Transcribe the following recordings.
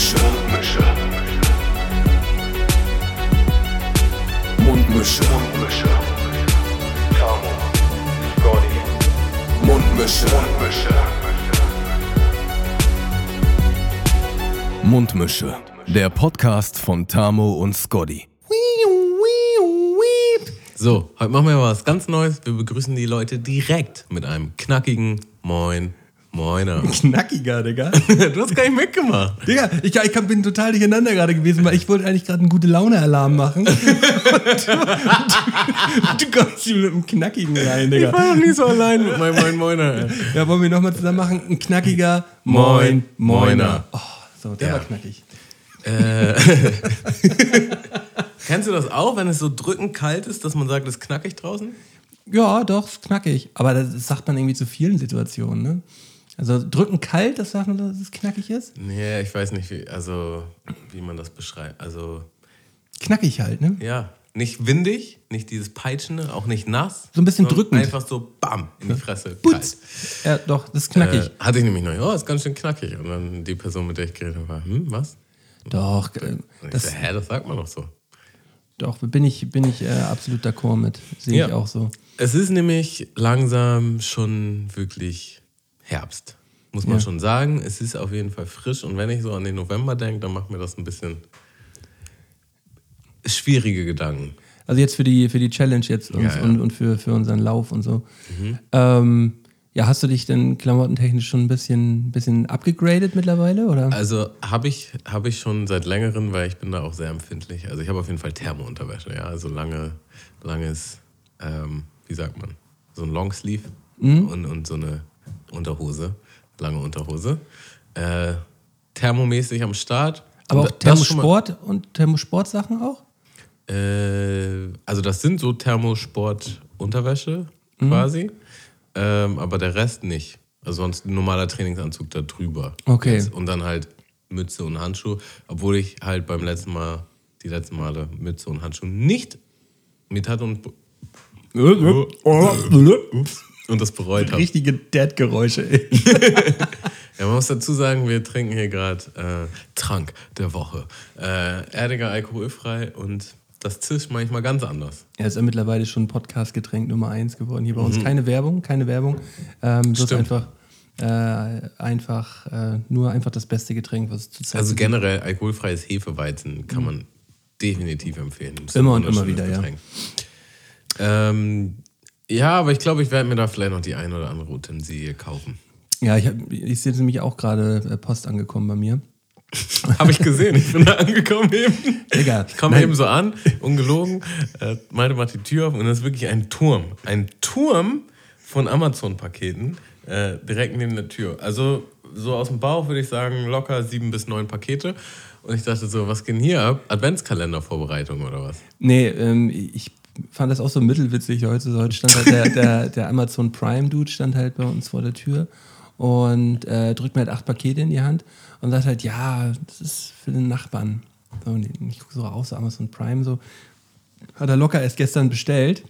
Mundmische. Mundmische. Mundmische. Mundmische. Tamo. Scotty. Mundmische. Mundmische. Mundmische. Der Podcast von Tamo und Scotty. So, heute machen wir was ganz Neues. Wir begrüßen die Leute direkt mit einem knackigen Moin, Moiner. Knackiger, Digga. Du hast gar nicht mitgemacht. Digga, ich, ich bin total durcheinander gerade gewesen, weil ich wollte eigentlich gerade einen gute Laune-Alarm machen. Und du, du, du kommst hier mit einem Knackigen rein, Ich Digga. war noch nie so allein mit meinem Moin, Moiner. Ja, wollen wir nochmal zusammen machen? Ein knackiger Moin, Moin, Moiner. Oh, so, der Ja. war knackig. Kennst du das auch, wenn es so drückend kalt ist, dass man sagt, es ist knackig draußen? Ja, doch, ist knackig. Aber das sagt man irgendwie zu vielen Situationen, ne? Also drücken kalt, das sagt man, dass es knackig ist? Nee, ich weiß nicht, wie, also, wie man das beschreibt. Also, Knackig halt, ne? ja, nicht windig, nicht dieses Peitschende, auch nicht nass. So ein bisschen drückend. Einfach so bam in die Fresse. Putz. Ja, doch, das ist knackig. Äh, hatte ich nämlich noch, oh, ist ganz schön knackig. Und dann die Person, mit der ich geredet habe, war, hm, was? doch, äh, das, so, hä, das sagt man doch so. doch, bin ich, bin ich äh, absolut d'accord mit. Sehe Ja. ich auch so. Es ist nämlich langsam schon wirklich Herbst, muss man Ja. schon sagen. Es ist auf jeden Fall frisch und wenn ich so an den November denke, dann macht mir das ein bisschen schwierige Gedanken. Also jetzt für die, für die Challenge jetzt Ja, ja. Und, und für, für unseren Lauf und so. Ähm, ja, hast du dich denn klamottentechnisch schon ein bisschen, bisschen abgegradet mittlerweile? Oder? Also habe ich, hab ich schon seit längerem, weil ich bin da auch sehr empfindlich. Also ich habe auf jeden Fall Thermounterwäsche, ja. Also lange, langes, ähm, wie sagt man, so ein Longsleeve und, und so eine Unterhose, lange Unterhose. Äh, thermomäßig am Start. Aber auch Thermosport und Thermosportsachen auch? Äh, also das sind so Thermosport-Unterwäsche Mhm. quasi, ähm, aber der Rest nicht. Also sonst ein normaler Trainingsanzug da drüber. Okay. Jetzt, und dann halt Mütze und Handschuhe, obwohl ich halt beim letzten Mal, die letzten Male Mütze und Handschuhe nicht mit hatte und, und das bereut habe. Richtige Dad-Geräusche. Ja, man muss dazu sagen, wir trinken hier gerade äh, Trank der Woche. Äh, erdiger, alkoholfrei und das zischt manchmal ganz anders. Er ist ja mittlerweile schon Podcast-Getränk Nummer eins geworden. Hier bei uns keine Werbung, keine Werbung. Ähm, Mhm. Stimmt. einfach, äh, einfach äh, nur einfach das beste Getränk, was es zurzeit Also gibt. generell alkoholfreies Hefeweizen kann man definitiv empfehlen. Das ist Immer und immer wieder, ja. Getränk. Ähm, ja, aber ich glaube, ich werde mir da vielleicht noch die ein oder andere Utensilie kaufen. Ja, ich, hab, ich sehe nämlich auch gerade äh, Post angekommen bei mir. Habe ich gesehen, ich bin da angekommen eben. Digga, Ich komme eben so an, ungelogen, äh, Malte macht die Tür auf und das ist wirklich ein Turm. Ein Turm von Amazon-Paketen äh, direkt neben der Tür. Also so aus dem Bauch würde ich sagen, locker sieben bis neun Pakete. Und ich dachte so, was geht denn hier ab? Adventskalender-Vorbereitung oder was? Nee, ähm, ich fand das auch so mittelwitzig heute. Heute stand halt der, der, der Amazon Prime-Dude stand halt bei uns vor der Tür und äh, drückt mir halt acht Pakete in die Hand und sagt halt, ja, das ist für den Nachbarn. So, und ich gucke so raus, so Amazon Prime, so, hat er locker erst gestern bestellt.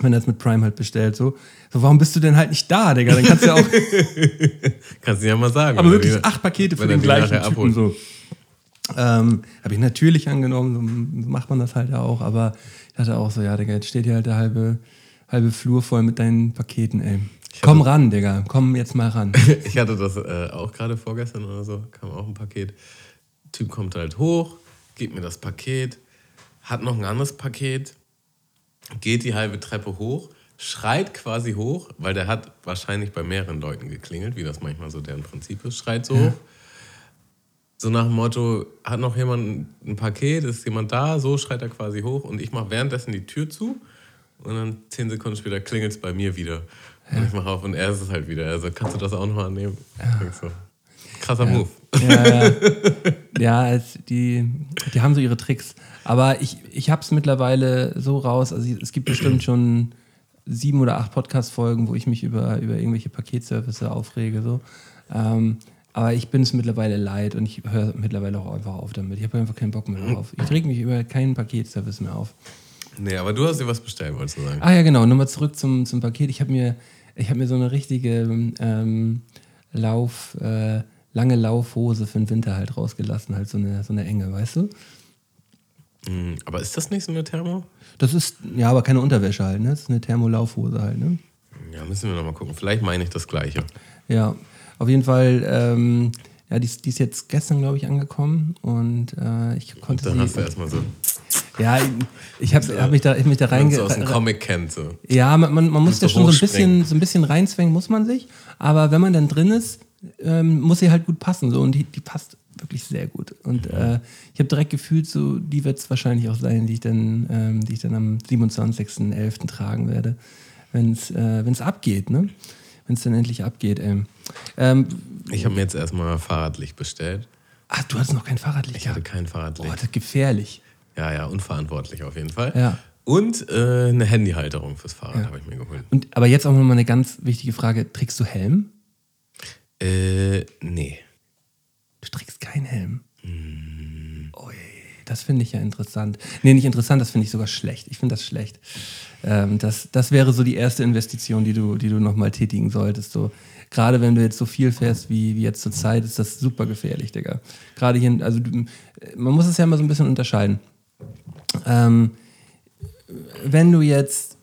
Wenn er es mit Prime halt bestellt, so. so. Warum bist du denn halt nicht da, Digga? Dann kannst du ja auch. Kannst du ja mal sagen. Aber er wirklich acht Pakete für den gleichen Typen so. Ähm, habe ich natürlich angenommen, so macht man das halt auch, aber dachte auch so, ja, Digga, jetzt steht hier halt der halbe, halbe Flur voll mit deinen Paketen, ey. Komm ran, Digga, komm jetzt mal ran. Ich hatte das äh, auch gerade vorgestern oder so, kam auch ein Paket. Typ kommt halt hoch, gibt mir das Paket, hat noch ein anderes Paket, geht die halbe Treppe hoch, schreit quasi hoch, weil der hat wahrscheinlich bei mehreren Leuten geklingelt, wie das manchmal so deren Prinzip ist, schreit so hoch. So nach dem Motto, hat noch jemand ein Paket, ist jemand da, so schreit er quasi hoch und ich mache währenddessen die Tür zu und dann zehn Sekunden später klingelt es bei mir wieder. Und ich mache auf und er ist es halt wieder. Also kannst du das auch noch annehmen? Denk So. Krasser Move. ja, ja. ja es, die, die haben so ihre Tricks. Aber ich, ich habe es mittlerweile so raus, also es gibt bestimmt schon sieben oder acht Podcast-Folgen, wo ich mich über, über irgendwelche Paketservice aufrege. So. Ähm, aber ich bin es mittlerweile leid und ich höre mittlerweile auch einfach auf damit. Ich habe einfach keinen Bock mehr drauf. Ich reg mich über keinen Paketservice mehr auf. Nee, aber du hast dir was bestellt, wolltest du sagen. Ah ja, genau. Nochmal zurück zum, zum Paket. Ich habe mir, ich hab mir so eine richtige ähm, Lauf, äh, lange Laufhose für den Winter halt rausgelassen, halt so eine, so eine enge, weißt du? Hm, aber ist das nicht so eine Thermo? Das ist, ja, aber keine Unterwäsche halt, ne? Das ist eine Thermolaufhose halt, ne? Ja, müssen wir nochmal gucken. Vielleicht meine ich das Gleiche. Ja, auf jeden Fall, ähm, ja, die, ist- die ist jetzt gestern, glaube ich, angekommen und äh, ich konnte Dann sie. hast du erstmal so, ja, ich habe hab mich da, ich mich da reinge... du aus dem Comic kennt. So. Ja, man, man, man muss ja schon so ein, bisschen, so ein bisschen reinzwängen, muss man sich. Aber wenn man dann drin ist, ähm, muss sie halt gut passen. So. Und die, die passt wirklich sehr gut. Und äh, ich habe direkt gefühlt, so, die wird es wahrscheinlich auch sein, die ich dann, ähm, die ich dann am 27.11. tragen werde. Wenn es äh, wenn's abgeht, ne? Wenn es dann endlich abgeht, ey. Ähm, Ich habe mir jetzt erstmal Fahrradlicht bestellt. ach, du hattest noch kein Fahrradlicht. Ich hatte kein Fahrradlicht. das ist gefährlich. Ja, ja, unverantwortlich auf jeden Fall. Ja. Und äh, eine Handyhalterung fürs Fahrrad habe ich mir geholt. Und, aber jetzt auch noch mal eine ganz wichtige Frage. Trägst du Helm? Äh, nee. Du trägst keinen Helm. Mm. Ui, das finde ich ja interessant. Nee, nicht interessant, das finde ich sogar schlecht. Ich finde das schlecht. Ähm, das, das wäre so die erste Investition, die du, die du nochmal tätigen solltest. So, gerade wenn du jetzt so viel fährst wie, wie jetzt zur Zeit, ist das super gefährlich, Digga. Gerade hier, also man muss es ja immer so ein bisschen unterscheiden. Ähm, wenn du jetzt,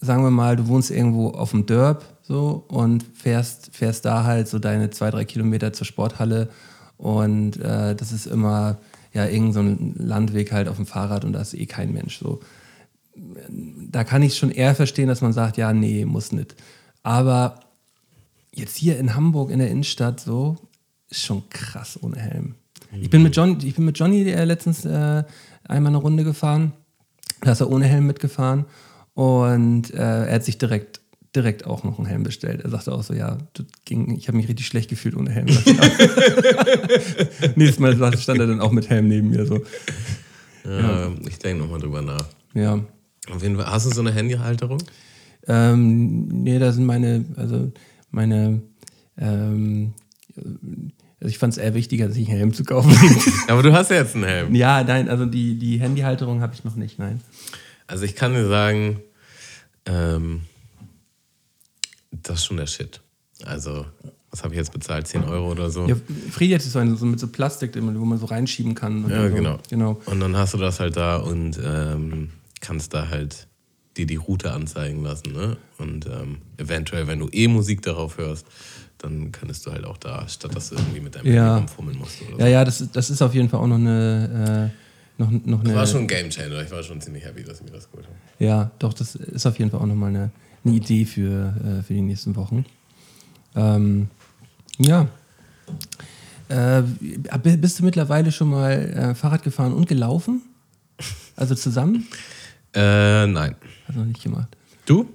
sagen wir mal, du wohnst irgendwo auf dem Dörp so und fährst, fährst da halt so deine zwei, drei Kilometer zur Sporthalle und äh, das ist immer ja irgend so ein Landweg halt auf dem Fahrrad und da ist eh kein Mensch so. Da kann ich schon eher verstehen, dass man sagt, ja, nee, muss nicht. Aber jetzt hier in Hamburg in der Innenstadt so, ist schon krass ohne Helm. Ich bin mit, John, ich bin mit Johnny äh, letztens äh, einmal eine Runde gefahren. Da ist er ohne Helm mitgefahren und äh, er hat sich direkt, direkt auch noch einen Helm bestellt. Er sagte auch so, ja, ging, ich habe mich richtig schlecht gefühlt ohne Helm. Nächstes Mal stand er dann auch mit Helm neben mir. So. Ja, Ich denke nochmal drüber nach. Ja. Auf jeden Fall, hast du so eine Handyhalterung? Ähm, nee, da sind meine, also meine, ähm, also ich fand es eher wichtiger, sich einen Helm zu kaufen. Aber du hast ja jetzt einen Helm. ja, nein, also die, die Handyhalterung habe ich noch nicht, nein. Also ich kann dir sagen, ähm, das ist schon der Shit. Also, was habe ich jetzt bezahlt? 10 Euro oder so? Ja, Friedi hat so, eine, so mit so Plastik, wo man so reinschieben kann. Ja, so. genau. genau. Und dann hast du das halt da und ähm, kannst da halt dir die Route anzeigen lassen. Ne? Und ähm, eventuell, wenn du eh Musik darauf hörst, dann könntest du halt auch da, statt dass du irgendwie mit deinem Ja. Handy rumfummeln musst. Oder so. Ja, ja, das, ist- das ist auf jeden Fall auch noch eine, äh, noch, noch eine. Das war schon ein Game Changer. Ich war schon ziemlich happy, dass ich mir das geholt habe. Ja, doch, das ist auf jeden Fall auch nochmal eine, eine Idee für, äh, für die nächsten Wochen. Ähm, ja. Äh, bist du mittlerweile schon mal äh, Fahrrad gefahren und gelaufen? Also zusammen? Äh, nein. Hat noch nicht gemacht. Du?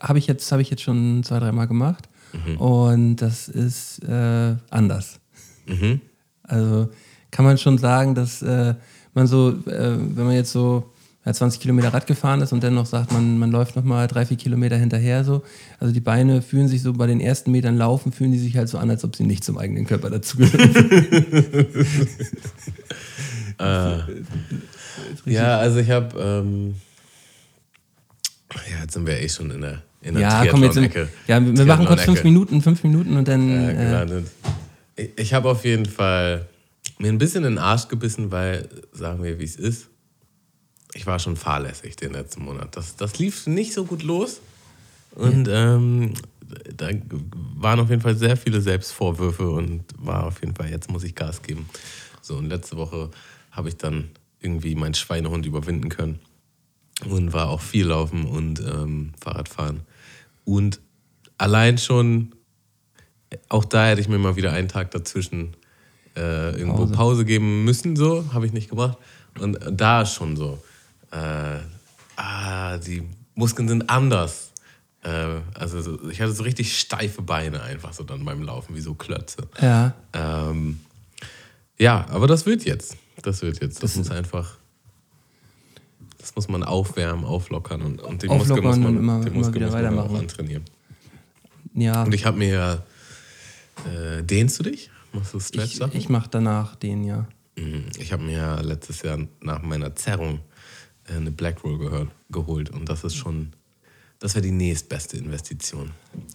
Habe ich, jetzt- habe ich jetzt schon zwei, dreimal gemacht. Mhm. Und das ist äh, anders. Mhm. Also kann man schon sagen, dass äh, man so, äh, wenn man jetzt so ja, 20 Kilometer Rad gefahren ist und dann noch sagt, man, man läuft nochmal drei, vier Kilometer hinterher so. Also die Beine fühlen sich so bei den ersten Metern Laufen, fühlen die sich halt so an, als ob sie nicht zum eigenen Körper dazugehören. Ja, also ich habe. Ähm, ja, jetzt sind wir eh schon in der, in der ja, komm jetzt in, Triathlon-Ecke. ja, wir machen kurz fünf. Minuten, fünf Minuten und dann. Ja, äh, gelandet. Ich, habe auf jeden Fall mir ein bisschen in den Arsch gebissen, weil, sagen wir, wie es ist. Ich war schon fahrlässig den letzten Monat. Das, das lief nicht so gut los. Und ähm, da waren auf jeden Fall sehr viele Selbstvorwürfe und war auf jeden Fall, jetzt muss ich Gas geben. So, und letzte Woche habe ich dann irgendwie meinen Schweinehund überwinden können und war auch viel laufen und ähm, Fahrradfahren. Und allein schon, auch da hätte ich mir mal wieder einen Tag dazwischen äh, irgendwo Pause. Pause. geben müssen, so, habe ich nicht gemacht. Und da schon so, äh, ah, die Muskeln sind anders. Äh, also so, ich hatte so richtig steife Beine einfach so dann beim Laufen, wie so Klötze. ja. Ähm, ja, aber das wird jetzt. Das wird jetzt. Das, muss einfach. Das muss man aufwärmen, auflockern und, und den Muskel muss man, immer- den immer Muskel wieder muss man auch weitermachen. antrainieren. ja. Und ich habe mir ja. Äh, dehnst du dich? Machst du Ich, Stretch-Sachen? ich mache danach den, ja. Mhm. Ich habe mir ja letztes Jahr nach meiner Zerrung äh, eine Black Roll gehört, geholt und das ist schon das wäre die nächstbeste Investition.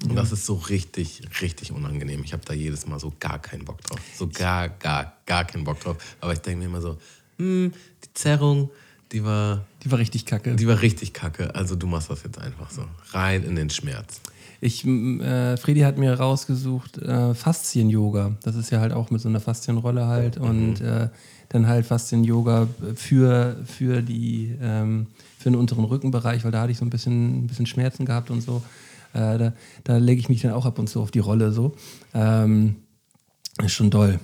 Und das ist so richtig, richtig unangenehm. Ich habe da jedes Mal so gar keinen Bock drauf. So gar, gar, gar keinen Bock drauf. Aber ich denke mir immer so, hm, die Zerrung, die war, Die war richtig kacke. die war richtig kacke. Also du machst das jetzt einfach so. Rein in den Schmerz. Ich, äh, Fredi hat mir rausgesucht äh, Faszien-Yoga. Das ist ja halt auch mit so einer Faszienrolle halt und äh, dann halt Faszien-Yoga für, für, die, ähm, für den unteren Rückenbereich, weil da hatte ich so ein bisschen, ein bisschen Schmerzen gehabt und so. Äh, da da lege ich mich dann auch ab und zu auf die Rolle so. Ähm, ist schon doll.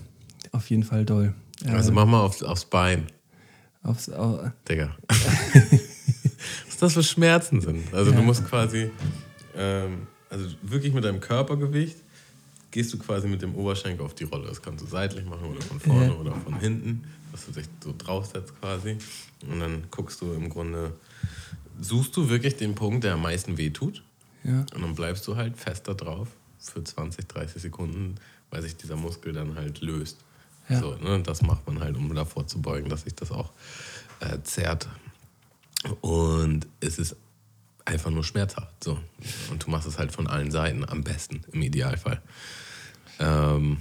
Auf jeden Fall doll. Äh, Also mach mal aufs, aufs Bein, aufs, au, Digga. Was das für Schmerzen sind. Also du musst quasi, ähm, also wirklich mit deinem Körpergewicht gehst du quasi mit dem Oberschenkel auf die Rolle. Das kannst du seitlich machen oder von vorne Ja. oder von hinten, dass du dich so draufsetzt quasi. Und dann guckst du im Grunde, suchst du wirklich den Punkt, der am meisten wehtut. ja. Und dann bleibst du halt fest da drauf für 20, 30 Sekunden, weil sich dieser Muskel dann halt löst. Ja. So, ne? Das macht man halt, um davor zu beugen, dass sich das auch äh, zerrt. Und es ist einfach nur schmerzhaft. So. Und du machst es halt von allen Seiten am besten, im Idealfall. Ähm,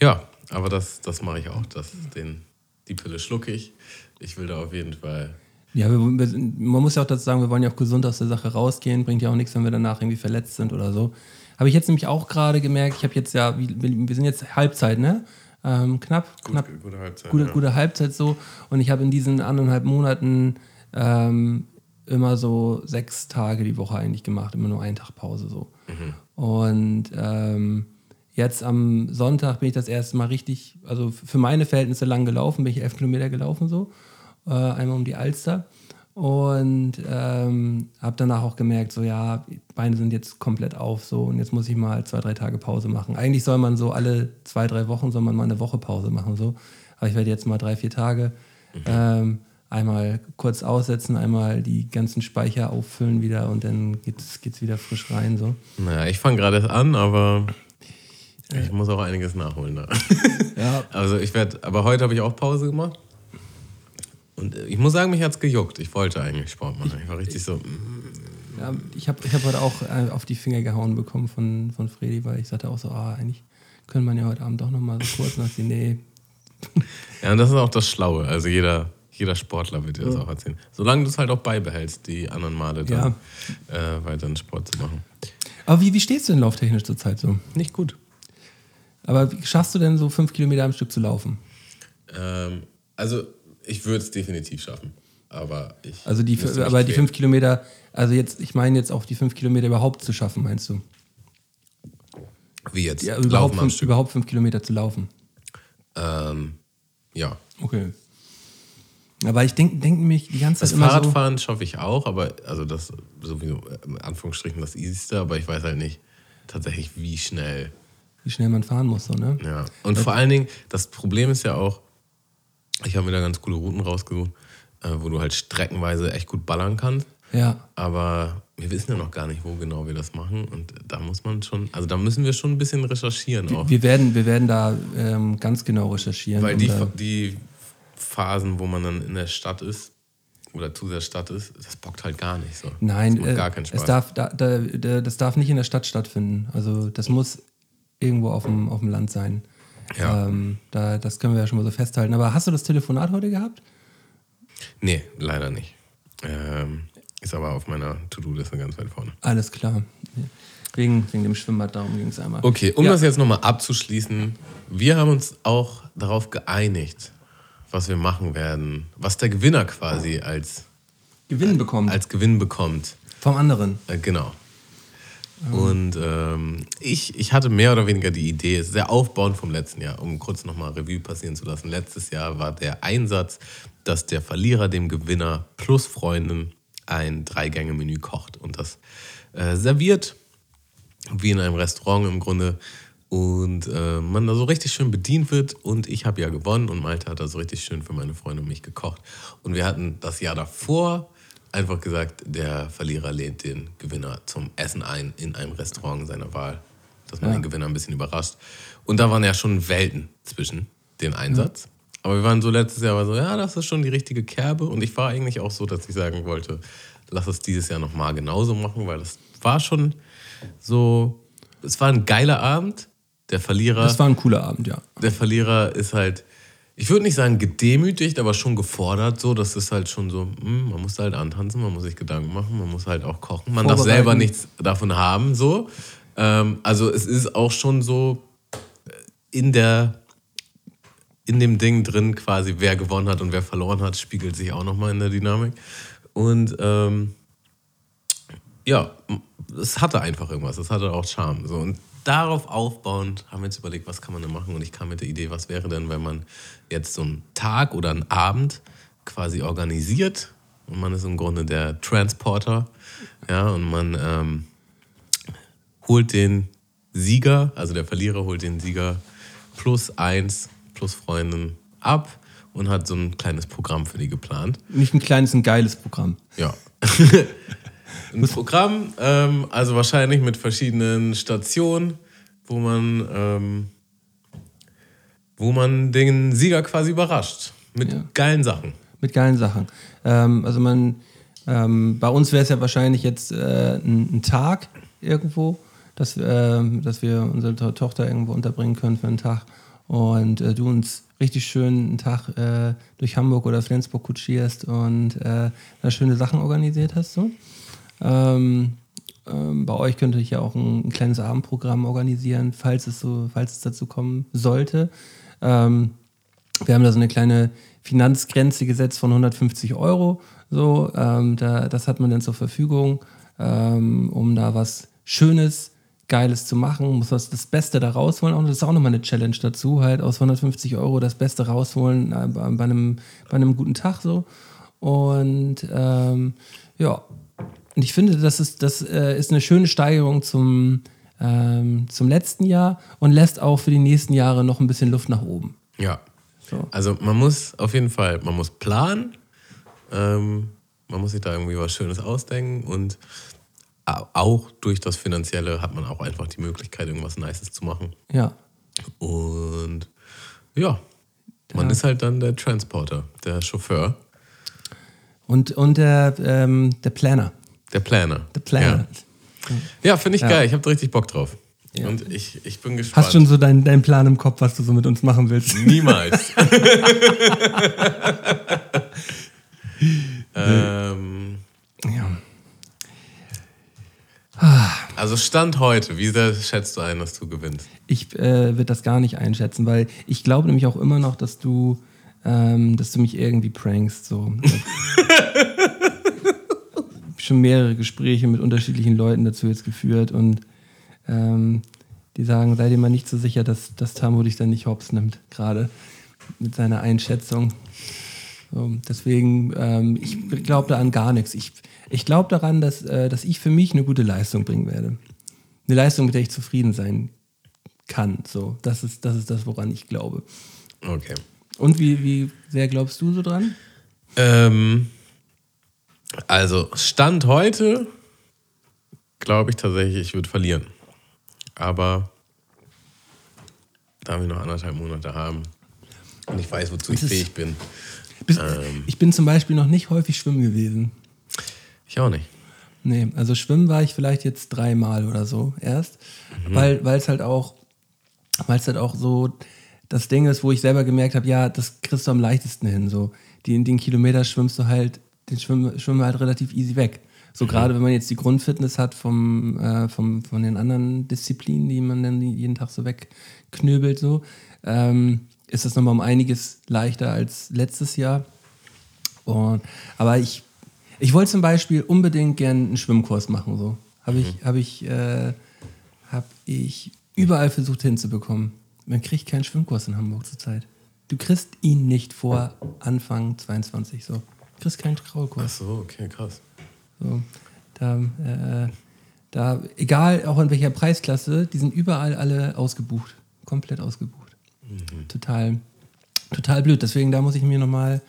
ja, aber das, das mache ich auch. Das, den, die Pille schlucke ich. Ich will da auf jeden Fall. Ja, wir, wir, man muss ja auch dazu sagen, wir wollen ja auch gesund aus der Sache rausgehen. Bringt ja auch nichts, wenn wir danach irgendwie verletzt sind oder so. Habe ich jetzt nämlich auch gerade gemerkt, ich habe jetzt ja, wir sind jetzt Halbzeit, ne? Ähm, knapp, Gut, knapp, gute Halbzeit. gute, ja. gute Halbzeit so. Und ich habe in diesen anderthalb Monaten ähm, immer so sechs Tage die Woche eigentlich gemacht, immer nur einen Tag Pause so. Und ähm, jetzt am Sonntag bin ich das erste Mal richtig, also für meine Verhältnisse lang gelaufen, bin ich elf Kilometer gelaufen so, äh, einmal um die Alster. Und ähm, habe danach auch gemerkt, so ja, Beine sind jetzt komplett auf so und jetzt muss ich mal zwei, drei Tage Pause machen. Eigentlich soll man so alle zwei, drei Wochen soll man mal eine Woche Pause machen so. Aber ich werde jetzt mal drei, vier Tage ähm, einmal kurz aussetzen, einmal die ganzen Speicher auffüllen wieder und dann geht's, geht's wieder frisch rein so. Naja, ich fange gerade an, aber ich muss auch einiges nachholen. Da. Ja, Also ich werde, aber heute habe ich auch Pause gemacht. Und äh, ich muss sagen, mich hat es gejuckt. Ich wollte eigentlich Sport machen. Ich war richtig so, mm, Ja, ich habe ich hab heute auch äh, auf die Finger gehauen bekommen von, von Fredi, weil ich sagte auch so, ah, eigentlich könnte man ja heute Abend doch nochmal so kurz nach die, nee. Ja, und das ist auch das Schlaue. Also jeder, jeder Sportler wird dir das auch erzählen. Solange du es halt auch beibehältst, die anderen Male dann äh, weiteren Sport zu machen. Aber wie, wie stehst du denn lauftechnisch zurzeit so? Nicht gut. Aber wie schaffst du denn so fünf Kilometer am Stück zu laufen? Ähm, also ich würde es definitiv schaffen. Aber ich. Also die, aber die fünf Kilometer, also jetzt, ich meine jetzt auch die fünf Kilometer überhaupt zu schaffen, meinst du? Wie jetzt? Ja, überhaupt, fünf, überhaupt fünf Kilometer zu laufen. Ähm, ja. Okay. Aber ich denke denk mich die ganze Das Zeit immer so. Fahrradfahren schaffe ich auch, aber also das sowieso äh, in Anführungsstrichen das Easyste, aber ich weiß halt nicht tatsächlich, wie schnell. Wie schnell man fahren muss, so, ne? Ja. Und vor allen Dingen, das Problem ist ja auch, ich habe mir da ganz coole Routen rausgesucht, äh, wo du halt streckenweise echt gut ballern kannst. Ja. Aber wir wissen ja noch gar nicht, wo genau wir das machen. Und da muss man schon, also da müssen wir schon ein bisschen recherchieren auch. Wir werden, wir werden da ähm, ganz genau recherchieren. Weil die, äh, die Phasen, wo man dann in der Stadt ist oder zu der Stadt ist, das bockt halt gar nicht so. Nein, das macht äh, gar keinen Spaß. es darf, da, da, da, das darf nicht in der Stadt stattfinden. Also das muss irgendwo auf dem, auf dem Land sein. Ja. Ähm, da, das können wir ja schon mal so festhalten. Aber hast du das Telefonat heute gehabt? Nee, leider nicht. Ähm, ist aber auf meiner To-Do-Liste ganz weit vorne. Alles klar. Wegen, wegen dem Schwimmbad, darum ging es einmal. Okay, um Ja. das jetzt nochmal abzuschließen, wir haben uns auch darauf geeinigt, was wir machen werden, was der Gewinner quasi als, Gewinn bekommen. als Gewinn bekommt. Vom anderen. Äh, genau. Und ähm, ich, ich hatte mehr oder weniger die Idee, sehr aufbauend vom letzten Jahr, um kurz nochmal Revue passieren zu lassen. Letztes Jahr war der Einsatz, dass der Verlierer dem Gewinner plus Freunden ein Drei-Gänge-Menü kocht und das äh, serviert, wie in einem Restaurant im Grunde. Und äh, man da so richtig schön bedient wird. Und ich habe ja gewonnen und Malte hat da so richtig schön für meine Freunde und mich gekocht. Und wir hatten das Jahr davor einfach gesagt, der Verlierer lädt den Gewinner zum Essen ein in einem Restaurant seiner Wahl. Dass man Ja. den Gewinner ein bisschen überrascht. Und da waren ja schon Welten zwischen den Einsatz. Aber wir waren so letztes Jahr so, ja, das ist schon die richtige Kerbe. Und ich war eigentlich auch so, dass ich sagen wollte, lass es dieses Jahr nochmal genauso machen, weil es war schon so, es war ein geiler Abend. Der Verlierer. Das war ein cooler Abend, ja. Der Verlierer ist halt, ich würde nicht sagen gedemütigt, aber schon gefordert. So, das ist halt schon so, hm, man muss halt antanzen, man muss sich Gedanken machen, man muss halt auch kochen. Man darf selber nichts davon haben. So, ähm, also es ist auch schon so in der in dem Ding drin quasi, wer gewonnen hat und wer verloren hat, spiegelt sich auch nochmal in der Dynamik. Und ähm, ja, es hatte einfach irgendwas, es hatte auch Charme. So. Und darauf aufbauend haben wir uns überlegt, was kann man denn machen? Und ich kam mit der Idee, was wäre denn, wenn man jetzt so einen Tag oder einen Abend quasi organisiert und man ist im Grunde der Transporter, ja, und man ähm, holt den Sieger, also der Verlierer holt den Sieger plus eins plus Freundin ab und hat so ein kleines Programm für die geplant. Nicht ein kleines, ein geiles Programm. Ja. ein Programm, ähm, also wahrscheinlich mit verschiedenen Stationen, wo man, ähm, wo man den Sieger quasi überrascht. Mit ja. geilen Sachen. Mit geilen Sachen. Ähm, also man, ähm, bei uns wäre es ja wahrscheinlich jetzt äh, ein, ein, Tag irgendwo, dass, äh, dass wir unsere Tochter irgendwo unterbringen können für einen Tag und äh, du uns richtig schön einen Tag äh, durch Hamburg oder Flensburg kutschierst und äh, da schöne Sachen organisiert hast. So. Ähm, ähm, bei euch könnte ich ja auch ein, ein, kleines Abendprogramm organisieren, falls es so, falls es dazu kommen sollte. Ähm, wir haben da so eine kleine Finanzgrenze gesetzt von 150 Euro. So, ähm, da, das hat man dann zur Verfügung, ähm, um da was Schönes Geiles zu machen, muss das, das Beste da rausholen. Und das ist auch nochmal eine Challenge dazu, halt aus 150 Euro das Beste rausholen äh, bei, einem, bei einem guten Tag so. Und ähm, ja, und ich finde, das ist, das äh, ist eine schöne Steigerung zum, ähm, zum letzten Jahr und lässt auch für die nächsten Jahre noch ein bisschen Luft nach oben. Ja. So. Also man muss auf jeden Fall, man muss planen, ähm, man muss sich da irgendwie was Schönes ausdenken und auch durch das Finanzielle hat man auch einfach die Möglichkeit, irgendwas Nices zu machen. Ja. Und ja, man ja. ist halt dann der Transporter, der Chauffeur. Und, und der, ähm, der Planner. Der Planner. Der Planner. Ja, ja finde ich ja. geil. Ich habe richtig Bock drauf. Ja. Und ich, ich bin gespannt. Hast schon so deinen dein Plan im Kopf, was du so mit uns machen willst? Niemals. ähm, ja. Also Stand heute, wie sehr schätzt du ein, dass du gewinnst? Ich äh, würde das gar nicht einschätzen, weil ich glaube nämlich auch immer noch, dass du, ähm, dass du mich irgendwie prankst. So. schon mehrere Gespräche mit unterschiedlichen Leuten dazu jetzt geführt und ähm, die sagen, sei dir mal nicht so sicher, dass, dass Tammo dich dann nicht hops nimmt, gerade mit seiner Einschätzung. So, deswegen, ähm, ich glaube da an gar nichts. Ich, ich glaube daran, dass, äh, dass ich für mich eine gute Leistung bringen werde. Eine Leistung, mit der ich zufrieden sein kann. So, das ist das, ist das woran ich glaube. Okay. Und wie, wie sehr glaubst du so dran? Ähm, also, Stand heute glaube ich tatsächlich, ich würde verlieren. Aber da wir noch anderthalb Monate haben und ich weiß, wozu ich fähig bin. Bist, ähm, ich bin zum Beispiel noch nicht häufig schwimmen gewesen. Ich auch nicht. Nee, also schwimmen war ich vielleicht jetzt dreimal oder so erst, mhm. weil es halt auch, weil es halt auch so das Ding ist, wo ich selber gemerkt habe, ja, das kriegst du am leichtesten hin. So, die in den Kilometer schwimmst du halt, den schwimmen, schwimmen halt relativ easy weg. So mhm. gerade wenn man jetzt die Grundfitness hat vom, äh, vom, von den anderen Disziplinen, die man dann jeden Tag so wegknöbelt, so, ähm, ist das nochmal um einiges leichter als letztes Jahr. Und, aber ich ich wollte zum Beispiel unbedingt gerne einen Schwimmkurs machen. So. Habe ich, mhm. hab ich, äh, hab ich überall versucht hinzubekommen. Man kriegt keinen Schwimmkurs in Hamburg zurzeit. Du kriegst ihn nicht vor Anfang 22 so. Kriegst keinen Kraulkurs. Ach so, okay, krass. So, da, äh, da, egal auch in welcher Preisklasse, die sind überall alle ausgebucht. Komplett ausgebucht. Mhm. Total, total blöd. Deswegen, da muss ich mir nochmal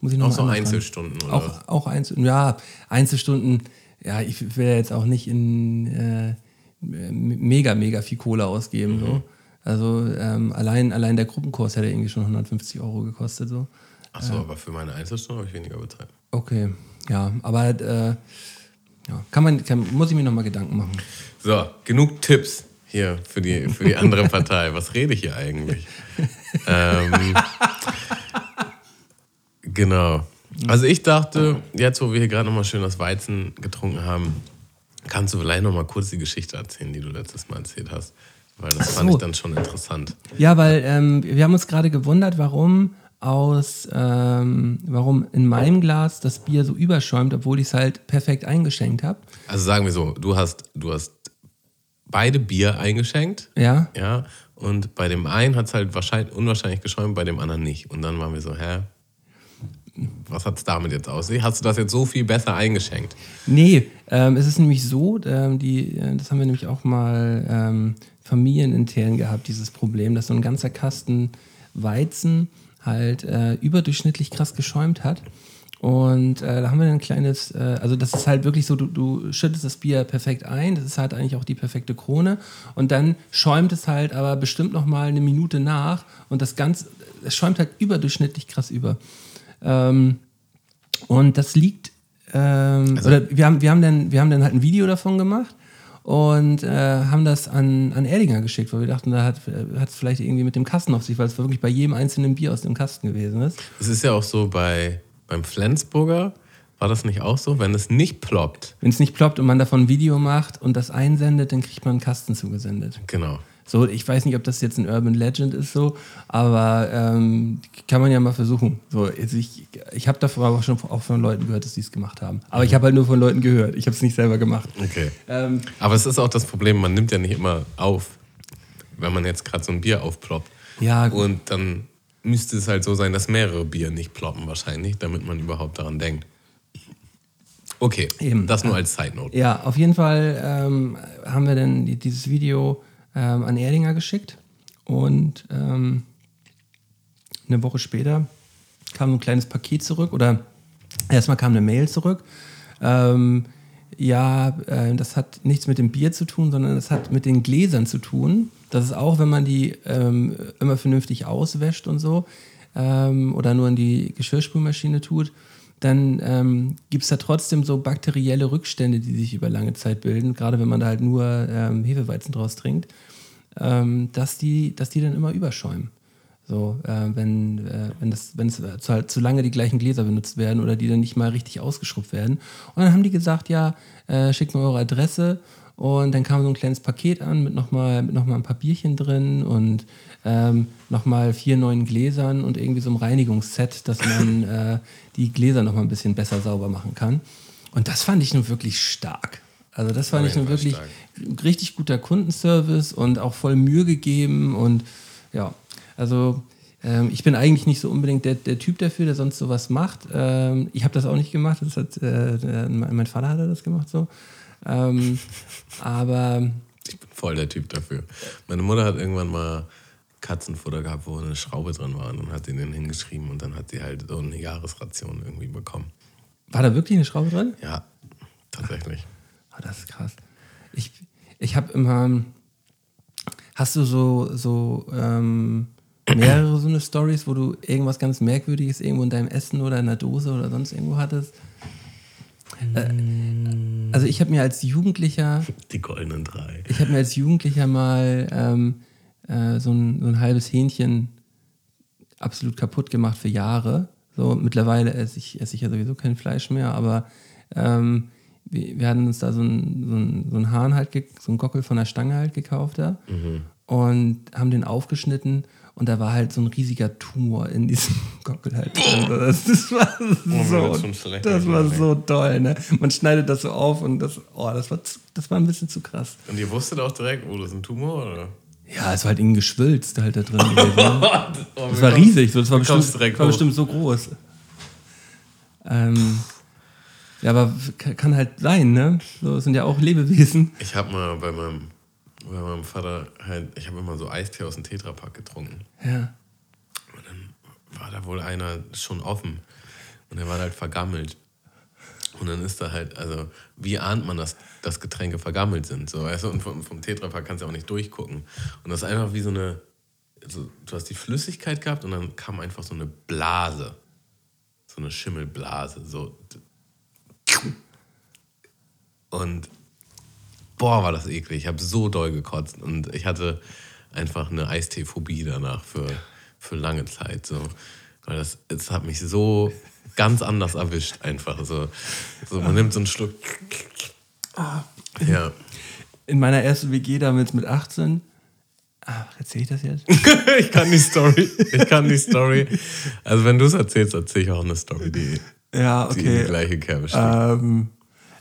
muss ich noch auch so Einzelstunden, oder? Auch, auch Einzel ja, Einzelstunden. Ja, ich will jetzt auch nicht in äh, mega, mega viel Kohle ausgeben. Mhm. So. Also ähm, allein, allein der Gruppenkurs hätte irgendwie schon 150 Euro gekostet. So. Achso, aber für meine Einzelstunde habe ich weniger bezahlt. Okay, ja, aber äh, ja, kann man, kann, muss ich mir nochmal Gedanken machen. So, genug Tipps hier für die, für die andere Partei. Was rede ich hier eigentlich? ähm, genau. Also ich dachte, jetzt wo wir hier gerade nochmal schön das Weizen getrunken haben, kannst du vielleicht nochmal kurz die Geschichte erzählen, die du letztes Mal erzählt hast. Weil das Ach fand so. ich dann schon interessant. Ja, weil ähm, wir haben uns gerade gewundert, warum aus, ähm, warum in meinem Glas das Bier so überschäumt, obwohl ich es halt perfekt eingeschenkt habe. Also sagen wir so, du hast, du hast beide Bier eingeschenkt, Ja, ja, und bei dem einen hat es halt wahrscheinlich, unwahrscheinlich geschäumt, bei dem anderen nicht. Und dann waren wir so, hä? Was hat es damit jetzt aus? Hast du das jetzt so viel besser eingeschenkt? Nee, ähm, es ist nämlich so, ähm, die, äh, das haben wir nämlich auch mal ähm, familienintern gehabt, dieses Problem, dass so ein ganzer Kasten Weizen halt äh, überdurchschnittlich krass geschäumt hat. Und äh, da haben wir ein kleines, äh, also das ist halt wirklich so, du, du schüttest das Bier perfekt ein, das ist halt eigentlich auch die perfekte Krone. Und dann schäumt es halt aber bestimmt noch mal eine Minute nach und das Ganze, es schäumt halt überdurchschnittlich krass über. Ähm, und das liegt, ähm, oder wir haben, wir, haben dann, wir haben dann halt ein Video davon gemacht und äh, haben das an, an Erdinger geschickt, weil wir dachten, da hat es vielleicht irgendwie mit dem Kasten auf sich, weil es wirklich bei jedem einzelnen Bier aus dem Kasten gewesen ist. Es ist ja auch so bei, beim Flensburger, war das nicht auch so? Wenn es nicht ploppt, Wenn es nicht ploppt und man davon ein Video macht und das einsendet, dann kriegt man einen Kasten zugesendet. genau. So, ich weiß nicht, ob das jetzt ein Urban Legend ist so, aber ähm, kann man ja mal versuchen. So, also ich ich habe davon aber schon auch von Leuten gehört, dass die es gemacht haben. Aber ich habe halt nur von Leuten gehört. Ich habe es nicht selber gemacht. Okay. Ähm, Aber es ist auch das Problem, man nimmt ja nicht immer auf, wenn man jetzt gerade so ein Bier aufploppt. Ja, gut. Und dann müsste es halt so sein, dass mehrere Bier nicht ploppen wahrscheinlich, damit man überhaupt daran denkt. Okay, Eben. das nur als Side Note. Ja, auf jeden Fall ähm, haben wir dann die, dieses Video ähm, an Erdinger geschickt und ähm, eine Woche später kam ein kleines Paket zurück oder erstmal kam eine Mail zurück. Ähm, ja, äh, das hat nichts mit dem Bier zu tun, sondern das hat mit den Gläsern zu tun. Das ist auch, wenn man die ähm, immer vernünftig auswäscht und so ähm, oder nur in die Geschirrspülmaschine tut, dann ähm, gibt es da trotzdem so bakterielle Rückstände, die sich über lange Zeit bilden, gerade wenn man da halt nur ähm, Hefeweizen draus trinkt, ähm, dass, die, dass die dann immer überschäumen. So, äh, wenn, äh, wenn, das, wenn es zu, halt zu lange die gleichen Gläser benutzt werden oder die dann nicht mal richtig ausgeschrubbt werden. Und dann haben die gesagt, ja, äh, schickt mir eure Adresse. Und dann kam so ein kleines Paket an mit nochmal mit noch mal ein paar Bierchen drin und ähm, nochmal vier neuen Gläsern und irgendwie so einem Reinigungsset, dass man äh, die Gläser nochmal ein bisschen besser sauber machen kann. Und das fand ich nun wirklich stark. Also das fand ich nun wirklich ein richtig guter Kundenservice und auch voll Mühe gegeben und ja, also ähm, ich bin eigentlich nicht so unbedingt der, der Typ dafür, der sonst sowas macht. Ähm, ich habe das auch nicht gemacht, das hat, äh, der, mein Vater hat das gemacht so. Ähm, aber Ich bin voll der Typ dafür. Meine Mutter hat irgendwann mal Katzenfutter gehabt, wo eine Schraube drin war. Und dann hat sie den hingeschrieben und dann hat sie halt so eine Jahresration irgendwie bekommen. war da wirklich eine Schraube drin? Ja, tatsächlich. Ah, das ist krass. Ich, ich habe immer. Hast du so, so ähm, mehrere so eine Stories, wo du irgendwas ganz Merkwürdiges irgendwo in deinem Essen oder in der Dose oder sonst irgendwo hattest? Äh, also ich habe mir als Jugendlicher, Die goldenen drei. ich habe mir als Jugendlicher mal ähm, äh, so, ein, so ein halbes Hähnchen absolut kaputt gemacht für Jahre. So mittlerweile esse ich, esse ich ja sowieso kein Fleisch mehr, aber ähm, wir, wir hatten uns da so einen so ein, so ein Hahn halt, so einen Gockel von der Stange halt gekauft da und haben den aufgeschnitten und da war halt so ein riesiger Tumor in diesem Gockel halt. Das, das war mir so, das war so toll, ne? Man schneidet das so auf und das, oh, das war, das war ein bisschen zu krass. Und ihr wusstet auch direkt, oh, das ist ein Tumor, oder? Ja, es war halt irgendwie geschwülzt halt da drin. gewesen, ne? Oh, Das war riesig, so, das war, bestimmt, war bestimmt so groß. Ähm, ja, aber kann halt sein, ne? So sind ja auch Lebewesen. Ich habe mal bei meinem, bei meinem Vater halt, ich habe immer so Eistee aus dem Tetrapack getrunken. Ja. Und dann war da wohl einer schon offen. Und der war halt vergammelt. Und dann ist da halt, also, wie ahnt man, dass, dass Getränke vergammelt sind? So, weißt du? Und vom, vom Tetrapack kannst du auch nicht durchgucken. Und das ist einfach wie so eine, also, du hast die Flüssigkeit gehabt und dann kam einfach so eine Blase. So eine Schimmelblase. So. Und boah, war das eklig. Ich habe so doll gekotzt und ich hatte einfach eine Eisteephobie danach für, für lange Zeit. So. Weil das, das hat mich so ganz anders erwischt, einfach. So, so man nimmt so einen Schluck. Ja. In meiner ersten WG damals mit 18. Ach, erzähl ich das jetzt? ich kann die Story. Ich kann die Story. Also, wenn du es erzählst, erzähle ich auch eine Story, die, Ja, die in die okay. gleiche Kerbe steht. Ähm,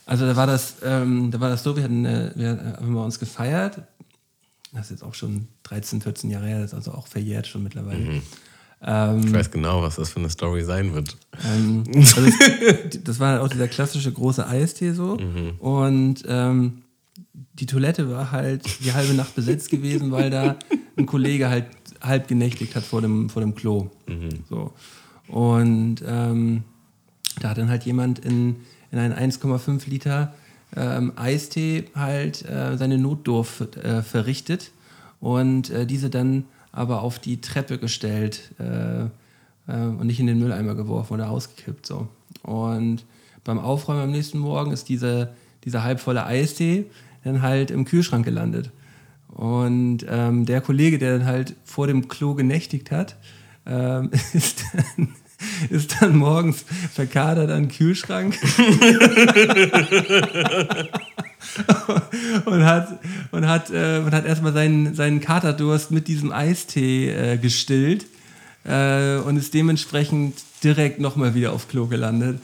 also da war das, ähm, da war das so, wir hatten, äh, wir haben bei uns gefeiert. Das ist jetzt auch schon 13, 14 Jahre her, das ist also auch verjährt schon mittlerweile. Mhm. Ähm, ich weiß genau, was das für eine Story sein wird. ähm, also das, das war halt auch dieser klassische große Eistee so. Mhm. Und ähm, die Toilette war halt die halbe Nacht besetzt gewesen, weil da ein Kollege halt halb genächtigt hat vor dem, vor dem Klo. So. Und ähm, da hat dann halt jemand in, in einen 1,5 Liter ähm, Eistee halt äh, seine Notdurf äh, verrichtet und äh, diese dann aber auf die Treppe gestellt äh, äh, und nicht in den Mülleimer geworfen oder ausgekippt. So. Und beim Aufräumen am nächsten Morgen ist diese, dieser halbvolle Eistee dann halt im Kühlschrank gelandet. Und ähm, der Kollege, der dann halt vor dem Klo genächtigt hat, ähm, ist, dann, ist dann morgens verkadert an den Kühlschrank und hat, und hat, äh, und hat erstmal seinen, seinen Katerdurst mit diesem Eistee äh, gestillt äh, und ist dementsprechend direkt nochmal wieder auf Klo gelandet.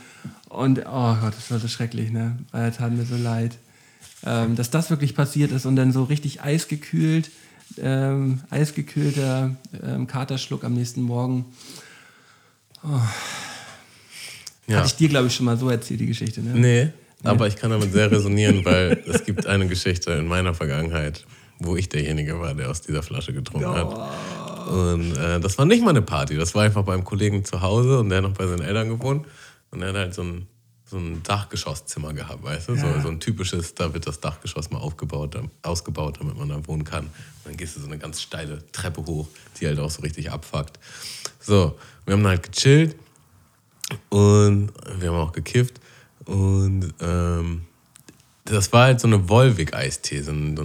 Und oh Gott, das war so schrecklich, ne? Er tat mir so leid. Ähm, dass das wirklich passiert ist und dann so richtig eisgekühlt, ähm, eisgekühlter ähm, Katerschluck am nächsten Morgen. Ja. Hatte ich dir, glaube ich, schon mal so erzählt, die Geschichte, ne? Nee, aber ich kann damit sehr resonieren, weil es gibt eine Geschichte in meiner Vergangenheit, wo ich derjenige war, der aus dieser Flasche getrunken hat. Und äh, das war nicht mal eine Party, das war einfach beim Kollegen zu Hause und der hat noch bei seinen Eltern gewohnt. Und er hat halt so ein, so ein Dachgeschosszimmer gehabt, weißt du? So, Ja. so ein typisches, da wird das Dachgeschoss mal aufgebaut, ausgebaut, damit man da wohnen kann. Und dann gehst du so eine ganz steile Treppe hoch, die halt auch so richtig abfuckt. So, wir haben halt gechillt und wir haben auch gekifft. Und ähm, das war halt so eine Wolwig-Eistee. So ein, so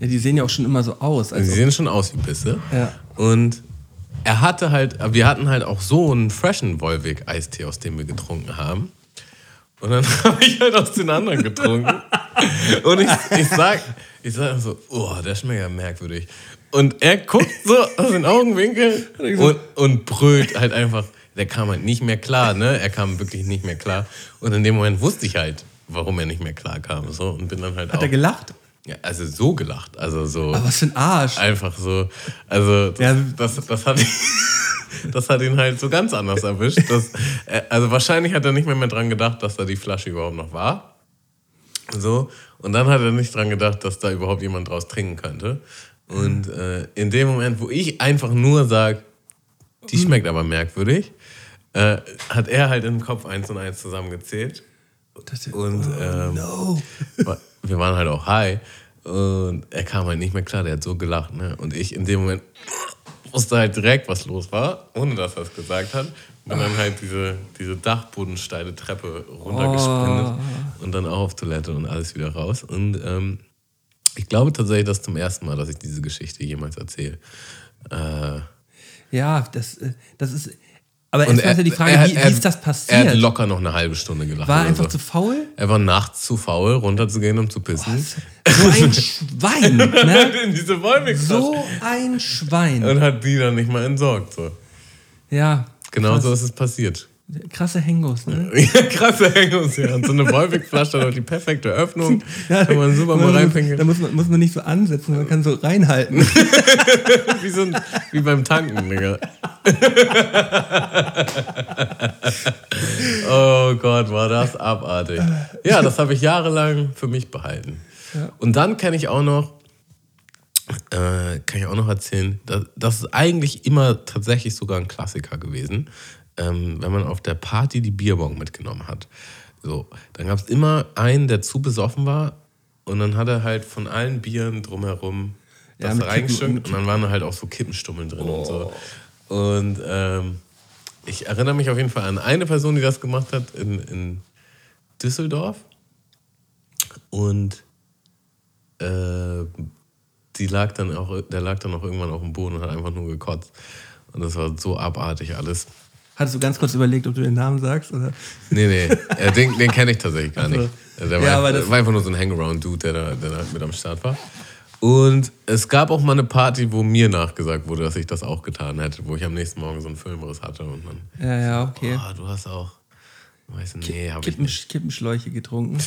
Ja, die sehen ja auch schon immer so aus. Also, sehen schon aus wie Pisse. Ja. Und er hatte halt, wir hatten halt auch so einen freshen Wolwig-Eistee, aus dem wir getrunken haben. Und dann habe ich halt aus den anderen getrunken. Und ich, ich sag, ich sag so, oh, der schmeckt ja merkwürdig. Und er guckt so aus den Augenwinkeln und, und brüllt halt einfach. Der kam halt nicht mehr klar, ne? Er kam wirklich nicht mehr klar. Und in dem Moment wusste ich halt, warum er nicht mehr klar kam. So, und bin dann halt auch. hat er gelacht? Ja, also so gelacht. Also so. Aber was für ein Arsch. Einfach so. Also, das, Ja. das, das, hat, das hat ihn halt so ganz anders erwischt. Das, äh, also, wahrscheinlich hat er nicht mehr, mehr dran gedacht, dass da die Flasche überhaupt noch war. So. Und dann hat er nicht dran gedacht, dass da überhaupt jemand draus trinken könnte. Und äh, in dem Moment, wo ich einfach nur sage, die schmeckt aber merkwürdig, äh, hat er halt im Kopf eins und eins zusammengezählt. Und ähm, No. wa- wir waren halt auch high und er kam halt nicht mehr klar, der hat so gelacht. Ne? Und ich in dem Moment wusste halt direkt, was los war, ohne dass er es gesagt hat. Bin dann halt diese, diese dachbodensteile Treppe runtergesprintet und dann auch auf Toilette und alles wieder raus. Und ähm, ich glaube tatsächlich, das ist zum ersten Mal, dass ich diese Geschichte jemals erzähle. Äh, Ja, das, äh, das ist. Aber und erstmal ist ja die Frage, er- wie, er- wie ist das Er passiert? hat locker noch eine halbe Stunde gelacht. War er oder einfach so. zu faul? Er war nachts zu faul, runterzugehen, um zu pissen. So ein Schwein, ne? In diese Wollmix So ein Schwein. und hat die dann nicht mal entsorgt. So. Ja. Genau krass. so ist es passiert. Krasse Hengos, ne? Ja, krasse Hängungs, ja. Und so eine Wolwig-Flasche hat auch die perfekte Öffnung. Kann man super mal Da reinpinkeln. muss man, muss man nicht so ansetzen, man kann so reinhalten. Wie, so ein, wie beim Tanken, Digga. oh Gott, war das abartig. Ja, das habe ich jahrelang für mich behalten. Und dann kenne ich auch noch, äh, kann ich auch noch erzählen, das, das ist eigentlich immer tatsächlich sogar ein Klassiker gewesen, ähm, wenn man auf der Party die Bierbong mitgenommen hat. So, dann gab es immer einen, der zu besoffen war und dann hat er halt von allen Bieren drumherum Ja, das mit reingeschüttet und dann waren da halt auch so Kippenstummeln drin und so. Und ähm, ich erinnere mich auf jeden Fall an eine Person, die das gemacht hat in, in Düsseldorf. Und äh, die lag dann auch, der lag dann auch irgendwann auf dem Boden und hat einfach nur gekotzt. Und das war so abartig alles. Hattest du ganz kurz überlegt, ob du den Namen sagst? Oder? Nee, nee, äh, den, den kenne ich tatsächlich gar nicht. Der Ja, war, das- war einfach nur so ein Hangaround-Dude, der da, der da mit am Start war. Und es gab auch mal eine Party, wo mir nachgesagt wurde, dass ich das auch getan hätte, wo ich am nächsten Morgen so einen Filmriss hatte und dann, Ja, ja, okay. ah, du hast auch, weißt nee, hab ich Kippen, nicht. Kippenschläuche getrunken.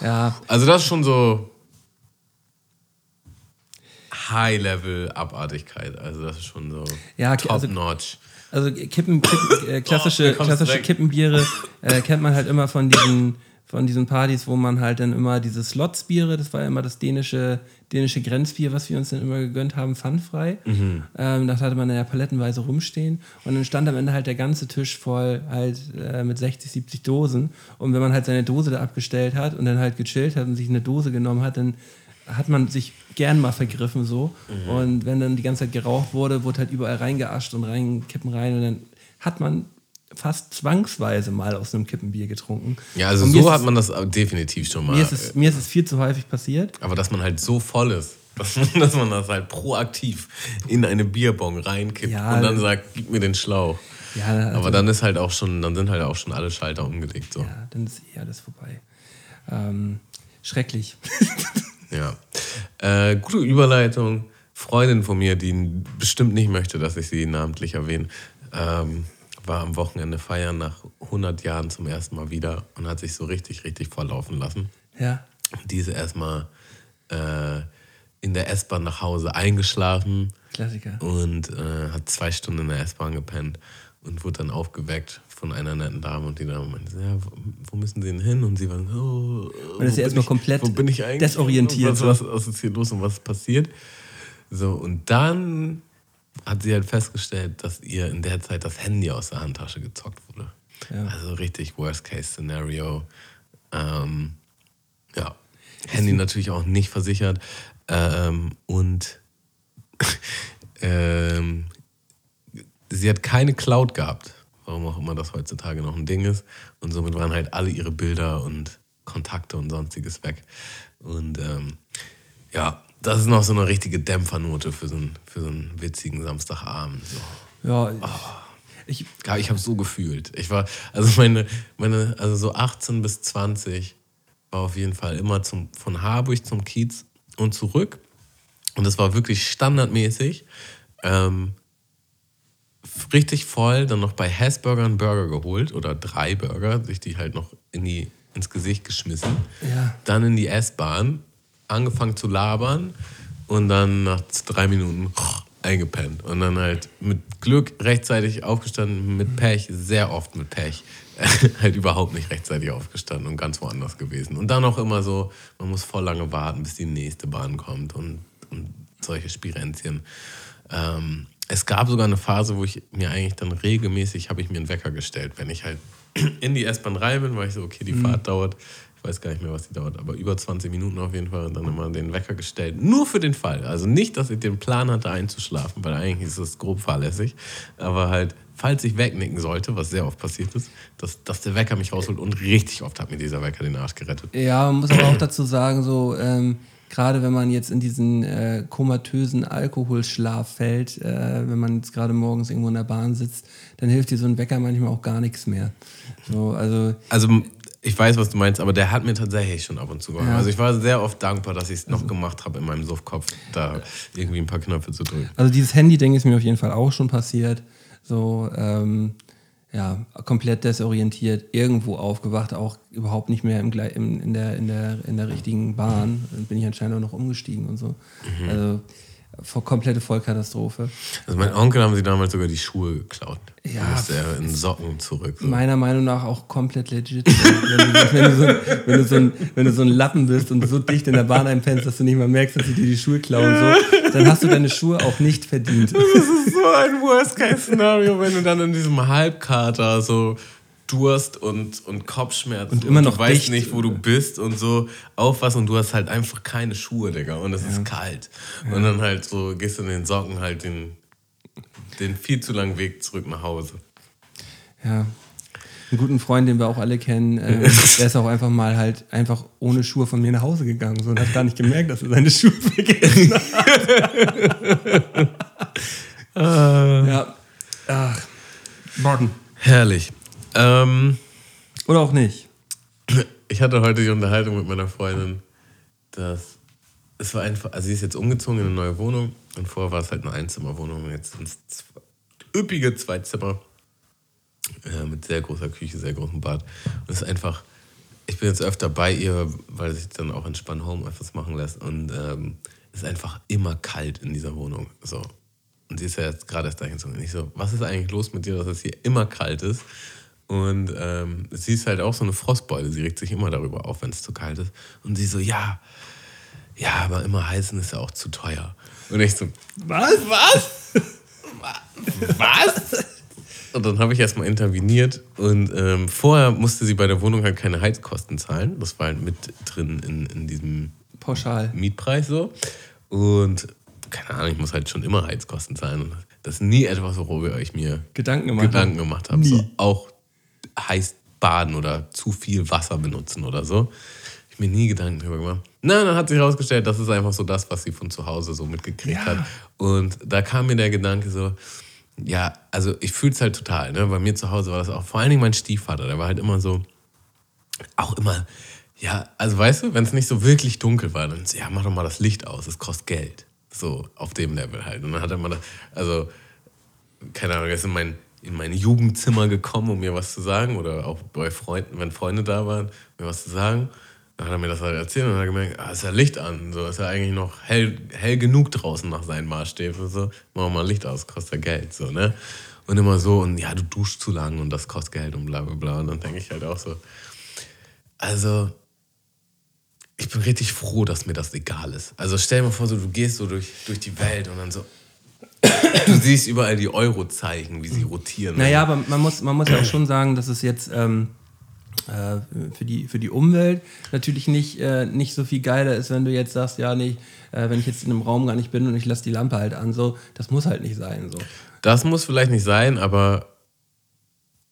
Ja, Also das ist schon so High-Level-Abartigkeit. Also das ist schon so Ja, also- top-notch. also Kippen, Kippen äh, klassische, Oh, klassische. Kippenbiere äh, kennt man halt immer von diesen, von diesen Partys, wo man halt dann immer diese Slotsbiere, das war ja immer das dänische, dänische Grenzbier, was wir uns dann immer gegönnt haben, pfandfrei. Ähm, das hatte man dann ja palettenweise rumstehen. Und dann stand am Ende halt der ganze Tisch voll halt äh, mit 60, 70 Dosen. Und wenn man halt seine Dose da abgestellt hat und dann halt gechillt hat und sich eine Dose genommen hat, dann hat man sich gern mal vergriffen so. Und wenn dann die ganze Zeit geraucht wurde, wurde halt überall reingeascht und reinkippen rein. Und dann hat man fast zwangsweise mal aus einem Kippenbier getrunken. Ja, also so hat man das definitiv schon mal. Mir ist, es, mir ist es viel zu häufig passiert. Aber dass man halt so voll ist, dass man, dass man das halt proaktiv in eine Bierbong reinkippt Ja, und dann sagt, gib mir den Schlauch. Ja, also, Aber dann ist halt auch schon, dann sind halt auch schon alle Schalter umgelegt. So. ja, dann ist eh alles vorbei. Ähm, schrecklich. Ja. Äh, gute Überleitung. Freundin von mir, die bestimmt nicht möchte, dass ich sie namentlich erwähne, ähm, war am Wochenende feiern nach 100 Jahren zum ersten Mal wieder und hat sich so richtig, richtig volllaufen lassen. ja. Die ist erstmal äh, in der S-Bahn nach Hause eingeschlafen Klassiker. und äh, hat zwei Stunden in der S-Bahn gepennt und wurde dann aufgeweckt von einer netten Dame und die Dame meinte, ja, wo- müssen Sie denn hin? Und sie war, oh, Und ist wo sie erstmal komplett wo bin ich eigentlich? desorientiert, Was, was, was ist hier los und was ist passiert? So, und dann hat sie halt festgestellt, dass ihr in der Zeit das Handy aus der Handtasche gezockt wurde. Ja. Also richtig Worst-Case-Szenario. Ähm, ja, Handy natürlich auch nicht versichert. Ähm, und ähm, sie hat keine Cloud gehabt, warum auch immer das heutzutage noch ein Ding ist. Und somit waren halt alle ihre Bilder und Kontakte und sonstiges weg. Und ähm, ja, das ist noch so eine richtige Dämpfernote für so einen, für so einen witzigen Samstagabend. So. Ja, ich, Ja, ich habe so gefühlt. Ich war, also meine, meine, also so 18 bis 20 war auf jeden Fall immer zum, von Harburg zum Kiez und zurück. Und das war wirklich standardmäßig. Ähm, richtig voll, dann noch bei Hessburger einen Burger geholt oder drei Burger, sich die halt noch in die, ins Gesicht geschmissen. Ja. Dann in die S-Bahn, angefangen zu labern und dann nach drei Minuten eingepennt. Und dann halt mit Glück rechtzeitig aufgestanden, mit Pech, sehr oft mit Pech. halt überhaupt nicht rechtzeitig aufgestanden und ganz woanders gewesen. Und dann auch immer so, man muss voll lange warten, bis die nächste Bahn kommt und, und solche Spirenzchen. Ähm, es gab sogar eine Phase, wo ich mir eigentlich dann regelmäßig, habe ich mir einen Wecker gestellt, wenn ich halt in die S-Bahn rein bin, weil ich so, okay, die Fahrt dauert, ich weiß gar nicht mehr, was die dauert, aber über 20 Minuten auf jeden Fall, und dann immer den Wecker gestellt. Nur für den Fall. Also nicht, dass ich den Plan hatte, einzuschlafen, weil eigentlich ist das grob fahrlässig, aber halt, falls ich wegnicken sollte, was sehr oft passiert ist, dass, dass der Wecker mich rausholt und richtig oft hat mir dieser Wecker den Arsch gerettet. Ja, man muss aber auch dazu sagen, so ähm, gerade wenn man jetzt in diesen äh, komatösen Alkoholschlaf fällt, äh, wenn man jetzt gerade morgens irgendwo in der Bahn sitzt, dann hilft dir so ein Wecker manchmal auch gar nichts mehr. So, also Also ich weiß, was du meinst, aber der hat mir tatsächlich schon ab und zu geholfen. Ja. Also ich war sehr oft dankbar, dass ich es noch gemacht habe, in meinem Suffkopf da irgendwie ein paar Knöpfe zu drücken. Also dieses Handy-Ding ist mir auf jeden Fall auch schon passiert. So, ähm, ja, komplett desorientiert, irgendwo aufgewacht, auch überhaupt nicht mehr im, in, der, in, der, in der richtigen Bahn. Dann bin ich anscheinend auch noch umgestiegen und so. Also vor, komplette Vollkatastrophe. Also mein Onkel haben sie damals sogar die Schuhe geklaut. Ja, Da musste er in Socken zurück. So. Meiner Meinung nach auch komplett legit. wenn, du, so ein, wenn du so ein Lappen bist und so dicht in der Bahn einpennst, dass du nicht mal merkst, dass sie dir die Schuhe klauen, so, dann hast du deine Schuhe auch nicht verdient. Das ist so ein Worst-Case-Szenario, wenn du dann in diesem Halbkater so Durst und, und Kopfschmerzen Und immer noch du weißt dicht. nicht, wo du bist und so aufwachst und du hast halt einfach keine Schuhe, Digga, und es ist kalt. Und dann halt so gehst du in den Socken halt den, den viel zu langen Weg zurück nach Hause. Ja. Einen guten Freund, den wir auch alle kennen, äh, der ist auch einfach mal halt einfach ohne Schuhe von mir nach Hause gegangen so, und hat gar nicht gemerkt, dass er seine Schuhe vergessen hat. ja. Ach. Morgen. Herrlich. Ähm, Oder auch nicht. ich hatte heute die Unterhaltung mit meiner Freundin, dass es war einfach, also sie ist jetzt umgezogen in eine neue Wohnung und vorher war es halt eine Einzimmerwohnung und jetzt sind es üppige zwei Zimmer äh, mit sehr großer Küche, sehr großem Bad. Und es ist einfach, ich bin jetzt öfter bei ihr, weil sich dann auch entspannt Homeoffice machen lässt und ähm, es ist einfach immer kalt in dieser Wohnung. So. Und sie ist ja jetzt gerade erst dahin gezogen. Und ich so, was ist eigentlich los mit dir, dass es hier immer kalt ist? Und ähm, sie ist halt auch so eine Frostbeule. Sie regt sich immer darüber auf, wenn es zu kalt ist. Und sie so, ja, ja, aber immer heizen ist ja auch zu teuer. Und ich so, was? Was? Was? Und dann habe ich erstmal interveniert und ähm, vorher musste sie bei der Wohnung halt keine Heizkosten zahlen. Das war halt mit drin in, in diesem Pauschal. Mietpreis so. Und keine Ahnung, ich muss halt schon immer Heizkosten zahlen. Das ist nie etwas, worüber ich mir Gedanken gemacht Gedanken gemacht habe. So, auch heiß baden oder zu viel Wasser benutzen oder so. Ich mir nie Gedanken darüber gemacht. Nein, dann hat sich herausgestellt, das ist einfach so das, was sie von zu Hause so mitgekriegt Ja. hat. Und da kam mir der Gedanke so, ja, also ich fühle es halt total. Ne? Bei mir zu Hause war das auch, vor allen Dingen mein Stiefvater, der war halt immer so, auch immer, ja, also weißt du, wenn es nicht so wirklich dunkel war, dann ja, mach doch mal das Licht aus, es kostet Geld. So, auf dem Level halt. Und dann hat er mal, das, also, keine Ahnung, er ist in mein, in mein Jugendzimmer gekommen, um mir was zu sagen. Oder auch bei Freunden, wenn Freunde da waren, mir was zu sagen. Dann hat er mir das halt erzählt und hat er gemerkt, ah, ist ja Licht an. So ist ja eigentlich noch hell, hell genug draußen nach seinen Maßstäben. So, mach mal Licht aus, kostet ja Geld. So, ne? Und immer so, und ja, du duschst zu lang und das kostet Geld und bla bla bla. Und dann denke ich halt auch so, also, ich bin richtig froh, dass mir das egal ist. Also stell dir mal vor, so, du gehst so durch, durch die Welt und dann so, du siehst überall die Euro-Zeichen, wie sie rotieren. Naja, aber man muss, man muss ja auch schon sagen, dass es jetzt ähm, äh, für, die, für die Umwelt natürlich nicht, äh, nicht so viel geiler ist, wenn du jetzt sagst, ja, nee, äh, wenn ich jetzt in einem Raum gar nicht bin und ich lasse die Lampe halt an, so, das muss halt nicht sein. So. Das muss vielleicht nicht sein, aber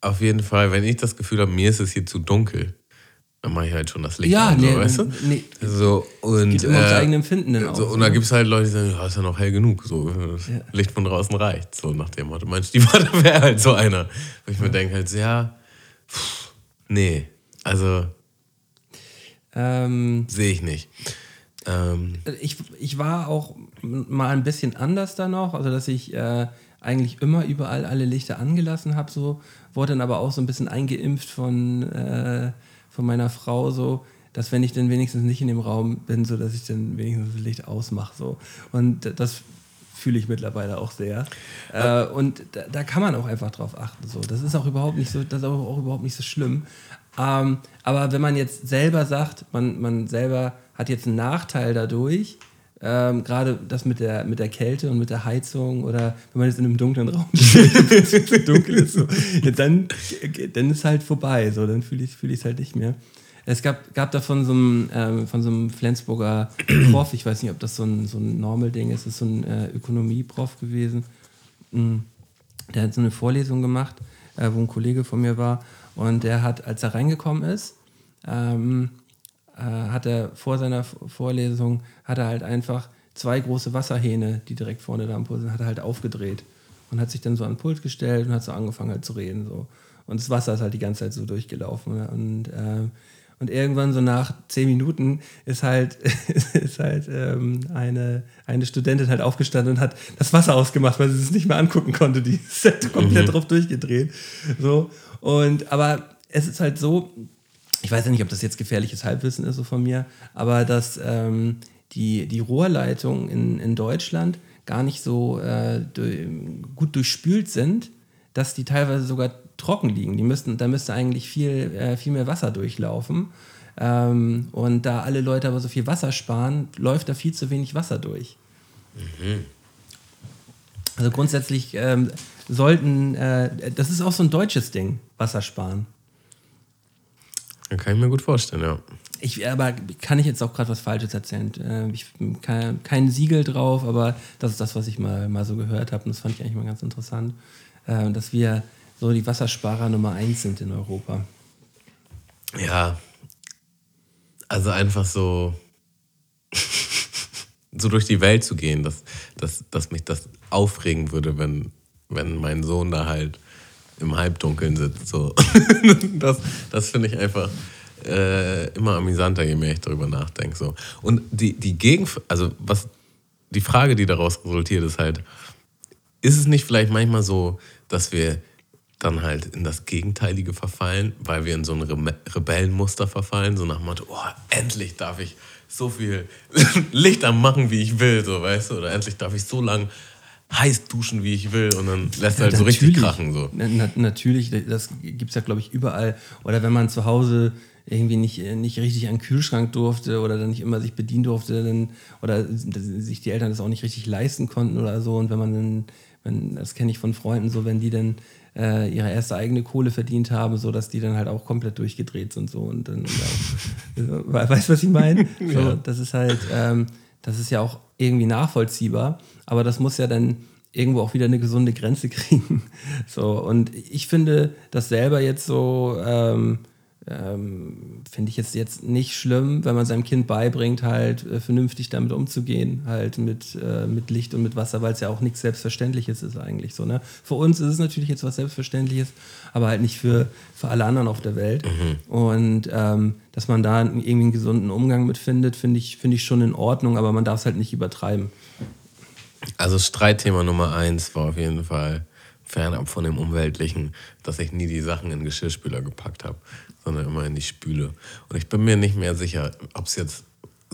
auf jeden Fall, wenn ich das Gefühl habe, mir ist es hier zu dunkel, dann mache ich halt schon das Licht Ja, an, nee, so, weißt du? nee. So, und, Geht immer ums äh, eigene Empfinden dann so, auch, und da ne? gibt es halt Leute, die sagen, ja, ist ja noch hell genug. So, äh, Licht von draußen reicht. So nach dem Motto. Mein Stiefvater wäre halt so einer. Wo ich mir denke halt, so, ja, pff, nee, also Ähm, sehe ich nicht. Ähm, ich, ich war auch mal ein bisschen anders da noch, also dass ich äh, eigentlich immer überall alle Lichter angelassen habe, so wurde dann aber auch so ein bisschen eingeimpft von, äh, von meiner Frau, so dass wenn ich dann wenigstens nicht in dem Raum bin, so dass ich dann wenigstens das Licht ausmache, so. Und das fühle ich mittlerweile auch sehr. Äh, und da, da kann man auch einfach drauf achten, so. Das ist auch überhaupt nicht so, das ist auch, überhaupt nicht so schlimm. Ähm, aber wenn man jetzt selber sagt, man, man selber hat jetzt einen Nachteil dadurch, ähm, gerade das mit der, mit der Kälte und mit der Heizung oder wenn man jetzt in einem dunklen Raum steht, dunkel ist, so, ja, dann, dann ist halt vorbei, so, dann fühle ich es fühl halt nicht mehr. Es gab, gab da von so einem, ähm, von so einem Flensburger Prof, ich weiß nicht, ob das so ein, so ein Normal-Ding ist, ist so ein äh, Ökonomie-Prof gewesen. Mm. Der hat so eine Vorlesung gemacht, äh, wo ein Kollege von mir war und der hat, als er reingekommen ist, ähm, äh, hat er vor seiner Vorlesung, hat er halt einfach zwei große Wasserhähne, die direkt vorne da am Pult sind, hat er halt aufgedreht und hat sich dann so an den Pult gestellt und hat so angefangen halt zu reden. So. Und das Wasser ist halt die ganze Zeit so durchgelaufen. ne? Und, ähm, und irgendwann so nach zehn Minuten ist halt, ist halt ähm, eine, eine Studentin halt aufgestanden und hat das Wasser ausgemacht, weil sie es nicht mehr angucken konnte. Die ist halt komplett drauf durchgedreht. So. Und, aber es ist halt so, ich weiß ja nicht, ob das jetzt gefährliches Halbwissen ist so von mir, aber dass ähm, die, die Rohrleitungen in, in Deutschland gar nicht so äh, gut durchspült sind, dass die teilweise sogar trocken liegen. Die müssten, da müsste eigentlich viel, äh, viel mehr Wasser durchlaufen. Ähm, und da alle Leute aber so viel Wasser sparen, läuft da viel zu wenig Wasser durch. Also grundsätzlich ähm, sollten, äh, das ist auch so ein deutsches Ding, Wasser sparen. Dann kann ich mir gut vorstellen, ja. Ich, aber kann ich jetzt auch gerade was Falsches erzählen? Äh, ich kein, kein Siegel drauf, aber das ist das, was ich mal, mal so gehört habe. Und das fand ich eigentlich mal ganz interessant. Äh, dass wir so die Wassersparer Nummer eins sind in Europa. Ja. Also einfach so, so durch die Welt zu gehen, dass, dass, dass mich das aufregen würde, wenn, wenn mein Sohn da halt im Halbdunkeln sitzt. So. das das finde ich einfach äh, immer amüsanter, je mehr ich darüber nachdenke. So. Und die, die Gegen, also was die Frage, die daraus resultiert, ist halt, ist es nicht vielleicht manchmal so, dass wir dann halt in das Gegenteilige verfallen, weil wir in so ein Re Rebellenmuster verfallen, so nach dem Motto, oh, endlich darf ich so viel Licht am machen, wie ich will, so weißt du, oder endlich darf ich so lang heiß duschen, wie ich will und dann lässt er halt so richtig krachen. So. Na, natürlich, das gibt es ja, glaube ich, überall. Oder wenn man zu Hause irgendwie nicht, nicht richtig an den Kühlschrank durfte oder dann nicht immer sich bedienen durfte dann, oder sich die Eltern das auch nicht richtig leisten konnten oder so. Und wenn man dann, wenn, das kenne ich von Freunden so, wenn die dann äh, ihre erste eigene Kohle verdient haben, so dass die dann halt auch komplett durchgedreht sind so und dann auch, weißt du, was ich meine? So, ja. Das ist halt, ähm, das ist ja auch irgendwie nachvollziehbar, aber das muss ja dann irgendwo auch wieder eine gesunde Grenze kriegen. So, und ich finde das selber jetzt so, ähm, ähm, finde ich jetzt, jetzt nicht schlimm, wenn man seinem Kind beibringt, halt äh, vernünftig damit umzugehen, halt mit, äh, mit Licht und mit Wasser, weil es ja auch nichts Selbstverständliches ist eigentlich so. Ne? Für uns ist es natürlich jetzt was Selbstverständliches, aber halt nicht für, für alle anderen auf der Welt. Mhm. Und ähm, dass man da irgendwie einen gesunden Umgang mit findet, finde ich, find ich schon in Ordnung, aber man darf es halt nicht übertreiben. Also Streitthema Nummer eins war auf jeden Fall fernab von dem Umweltlichen, dass ich nie die Sachen in den Geschirrspüler gepackt habe sondern immer in die Spüle. Und ich bin mir nicht mehr sicher, ob es jetzt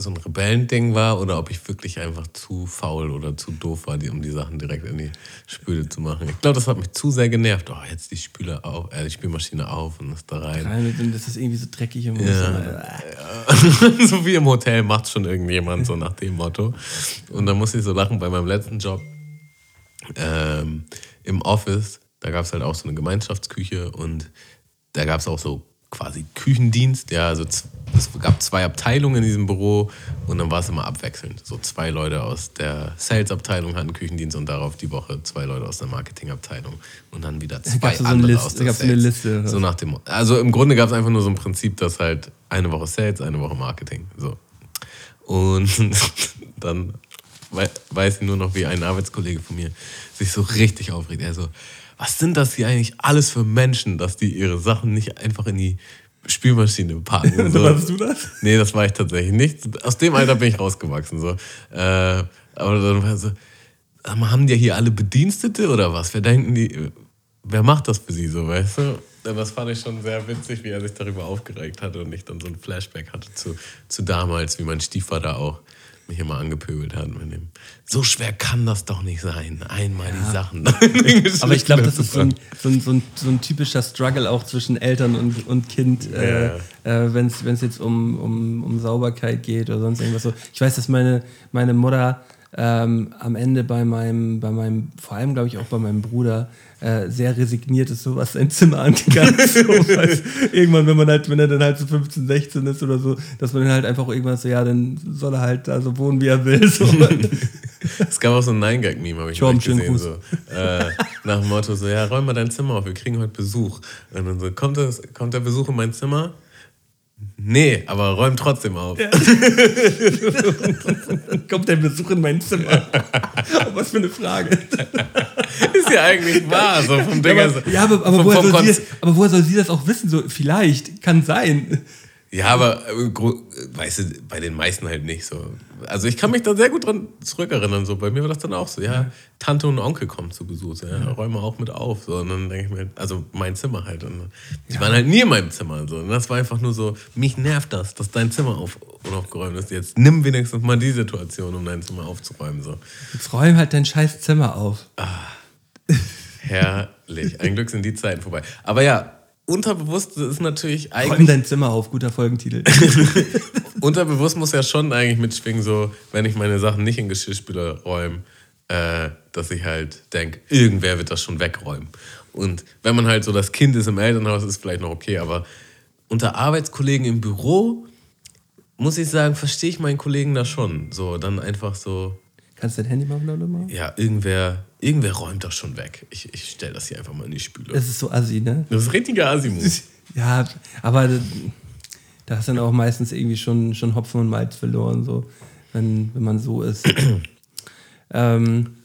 so ein Rebellending war oder ob ich wirklich einfach zu faul oder zu doof war, die, um die Sachen direkt in die Spüle zu machen. Ich glaube, das hat mich zu sehr genervt. Oh, jetzt die Spüle auf, äh, die Spülmaschine auf und ist da rein. rein das ist irgendwie so dreckig im ja, ja. So wie im Hotel macht schon irgendjemand, so nach dem Motto. Und dann musste ich so lachen bei meinem letzten Job ähm, im Office. Da gab es halt auch so eine Gemeinschaftsküche und da gab es auch so quasi Küchendienst. Ja, also es gab zwei Abteilungen in diesem Büro und dann war es immer abwechselnd. So zwei Leute aus der Sales-Abteilung hatten Küchendienst und darauf die Woche zwei Leute aus der Marketing-Abteilung und dann wieder zwei so andere List, aus der Sales. Eine Liste. So nach dem, also im Grunde gab es einfach nur so ein Prinzip, dass halt eine Woche Sales, eine Woche Marketing. So. Und dann weiß ich nur noch, wie ein Arbeitskollege von mir sich so richtig aufregt. Er so, was sind das hier eigentlich alles für Menschen, dass die ihre Sachen nicht einfach in die Spülmaschine packen. So. Warst du das? Nee, das war ich tatsächlich nicht. Aus dem Alter bin ich rausgewachsen. So. Äh, aber dann war so, haben die hier alle Bedienstete oder was? Wer denken die, wer macht das für sie so, weißt du? Das fand ich schon sehr witzig, wie er sich darüber aufgeregt hatte und ich dann so ein Flashback hatte zu, zu damals, wie mein Stiefvater auch mich immer angepöbelt hat mit dem. So schwer kann das doch nicht sein. Einmal ja. die Sachen. Aber ich glaube, das ist so ein, so, ein, so, ein, so ein, typischer Struggle auch zwischen Eltern und, und Kind, ja. äh, äh, wenn es jetzt um, um, um Sauberkeit geht oder sonst irgendwas so. Ich weiß, dass meine, meine Mutter ähm, am Ende bei meinem, bei meinem, vor allem glaube ich auch bei meinem Bruder, äh, sehr resigniert ist, so was sein Zimmer angegangen ist. So, irgendwann, wenn man halt, wenn er dann halt so 15, 16 ist oder so, dass man dann halt einfach irgendwann so, ja, dann soll er halt da so wohnen, wie er will. So. es gab auch so ein Nine-Gag-Meme, habe ich Tom, gesehen. So, äh, nach dem Motto, so, ja, räum mal dein Zimmer auf, wir kriegen heute Besuch. Und dann so, kommt, das, kommt der Besuch in mein Zimmer? Nee, aber räum trotzdem auf. Ja. Kommt der Besuch in mein Zimmer? Oh, was für eine Frage. Ist ja eigentlich wahr. So vom Ding aber, ja, aber, aber, woher vom sie, aber, woher soll sie, das auch wissen? So, vielleicht, kann sein. Ja, aber äh, weißt du, bei den meisten halt nicht so. Also ich kann mich da sehr gut dran zurückerinnern. So. Bei mir war das dann auch so, ja, Tante und Onkel kommen zu Besuch, ja, räume auch mit auf. So. Und dann denke ich mir, also mein Zimmer halt. Und die ja. waren halt nie in meinem Zimmer. So. Und das war einfach nur so, mich nervt das, dass dein Zimmer auf, unaufgeräumt ist. Jetzt nimm wenigstens mal die Situation, um dein Zimmer aufzuräumen. So. Jetzt räum halt dein scheiß Zimmer auf. Ah, herrlich. Ein Glück sind die Zeiten vorbei. Aber ja, unterbewusst ist natürlich eigentlich. Räum dein Zimmer auf, guter Folgentitel. unterbewusst muss ja schon eigentlich mitschwingen, so, wenn ich meine Sachen nicht in Geschirrspüler räume, äh, dass ich halt denke, irgendwer wird das schon wegräumen. Und wenn man halt so das Kind ist im Elternhaus, ist vielleicht noch okay, aber unter Arbeitskollegen im Büro, muss ich sagen, verstehe ich meinen Kollegen da schon. So, dann einfach so Kannst du dein Handy mal wieder machen? Ja, irgendwer, irgendwer räumt das schon weg. Ich, ich stelle das hier einfach mal in die Spüle. Das ist so assi, ne? Das ist richtiger Asimo. Ja, aber da hast dann auch meistens irgendwie schon, schon Hopfen und Malz verloren, so, wenn, wenn man so ist. ähm,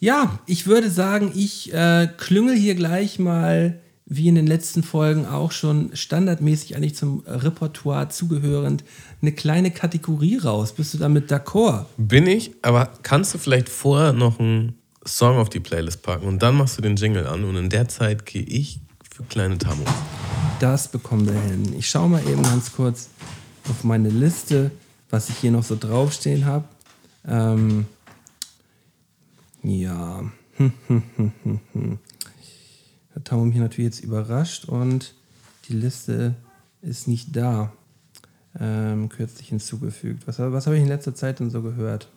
ja, ich würde sagen, ich äh, klüngel hier gleich mal, wie in den letzten Folgen auch schon standardmäßig eigentlich zum Repertoire zugehörend, eine kleine Kategorie raus. Bist du damit d'accord? Bin ich, aber kannst du vielleicht vorher noch einen Song auf die Playlist packen und dann machst du den Jingle an und in der Zeit gehe ich für kleine Tamos. Das bekommen wir hin. Ich schaue mal eben ganz kurz auf meine Liste, was ich hier noch so draufstehen habe. Ähm, ja. Hat Tamum mich natürlich jetzt überrascht und die Liste ist nicht da. Ähm, kürzlich hinzugefügt. Was, was habe ich in letzter Zeit denn so gehört?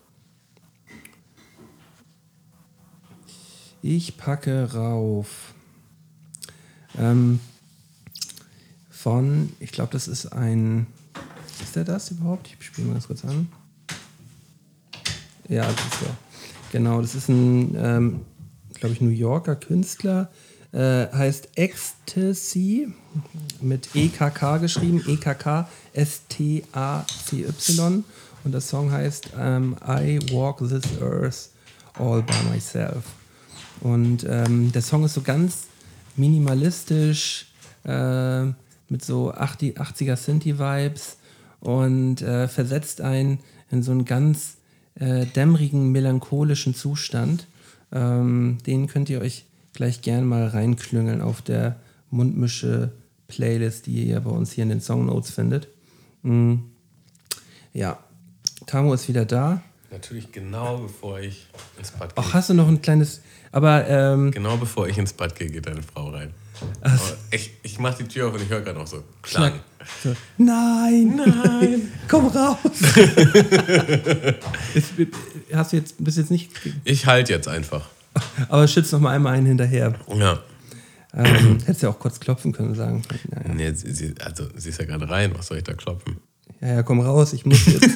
Ich packe rauf. Ähm, von, ich glaube, das ist ein. Ist der das überhaupt? Ich spiele mal ganz kurz an. Ja, das ist der. Genau, das ist ein, ähm, glaube ich, New Yorker Künstler. Äh, heißt Ecstasy mit EKK geschrieben. EKK S-T-A-C-Y. Und der Song heißt ähm, I Walk This Earth All By Myself. Und ähm, der Song ist so ganz minimalistisch, äh, mit so 80er Synthi-Vibes und äh, versetzt einen in so einen ganz äh, dämmerigen, melancholischen Zustand. Ähm, den könnt ihr euch gleich gern mal reinklüngeln auf der Mundmische Playlist, die ihr ja bei uns hier in den Songnotes findet. Mhm. Ja, Tamo ist wieder da. Natürlich genau bevor ich ins Bad gehe. Ach, hast du noch ein kleines. Aber. Ähm, genau bevor ich ins Bad gehe, geht deine Frau rein. Also, ich ich mache die Tür auf und ich höre gerade noch so. Klang. So, nein, nein, komm raus. hast du jetzt, bist jetzt nicht. Ich halte jetzt einfach. Aber schütz noch mal einmal einen hinterher. Ja. Ähm, hättest ja auch kurz klopfen können sagen. Naja. Nee, sie, sie, also sie ist ja gerade rein, was soll ich da klopfen? Ja, ja, komm raus, ich muss jetzt.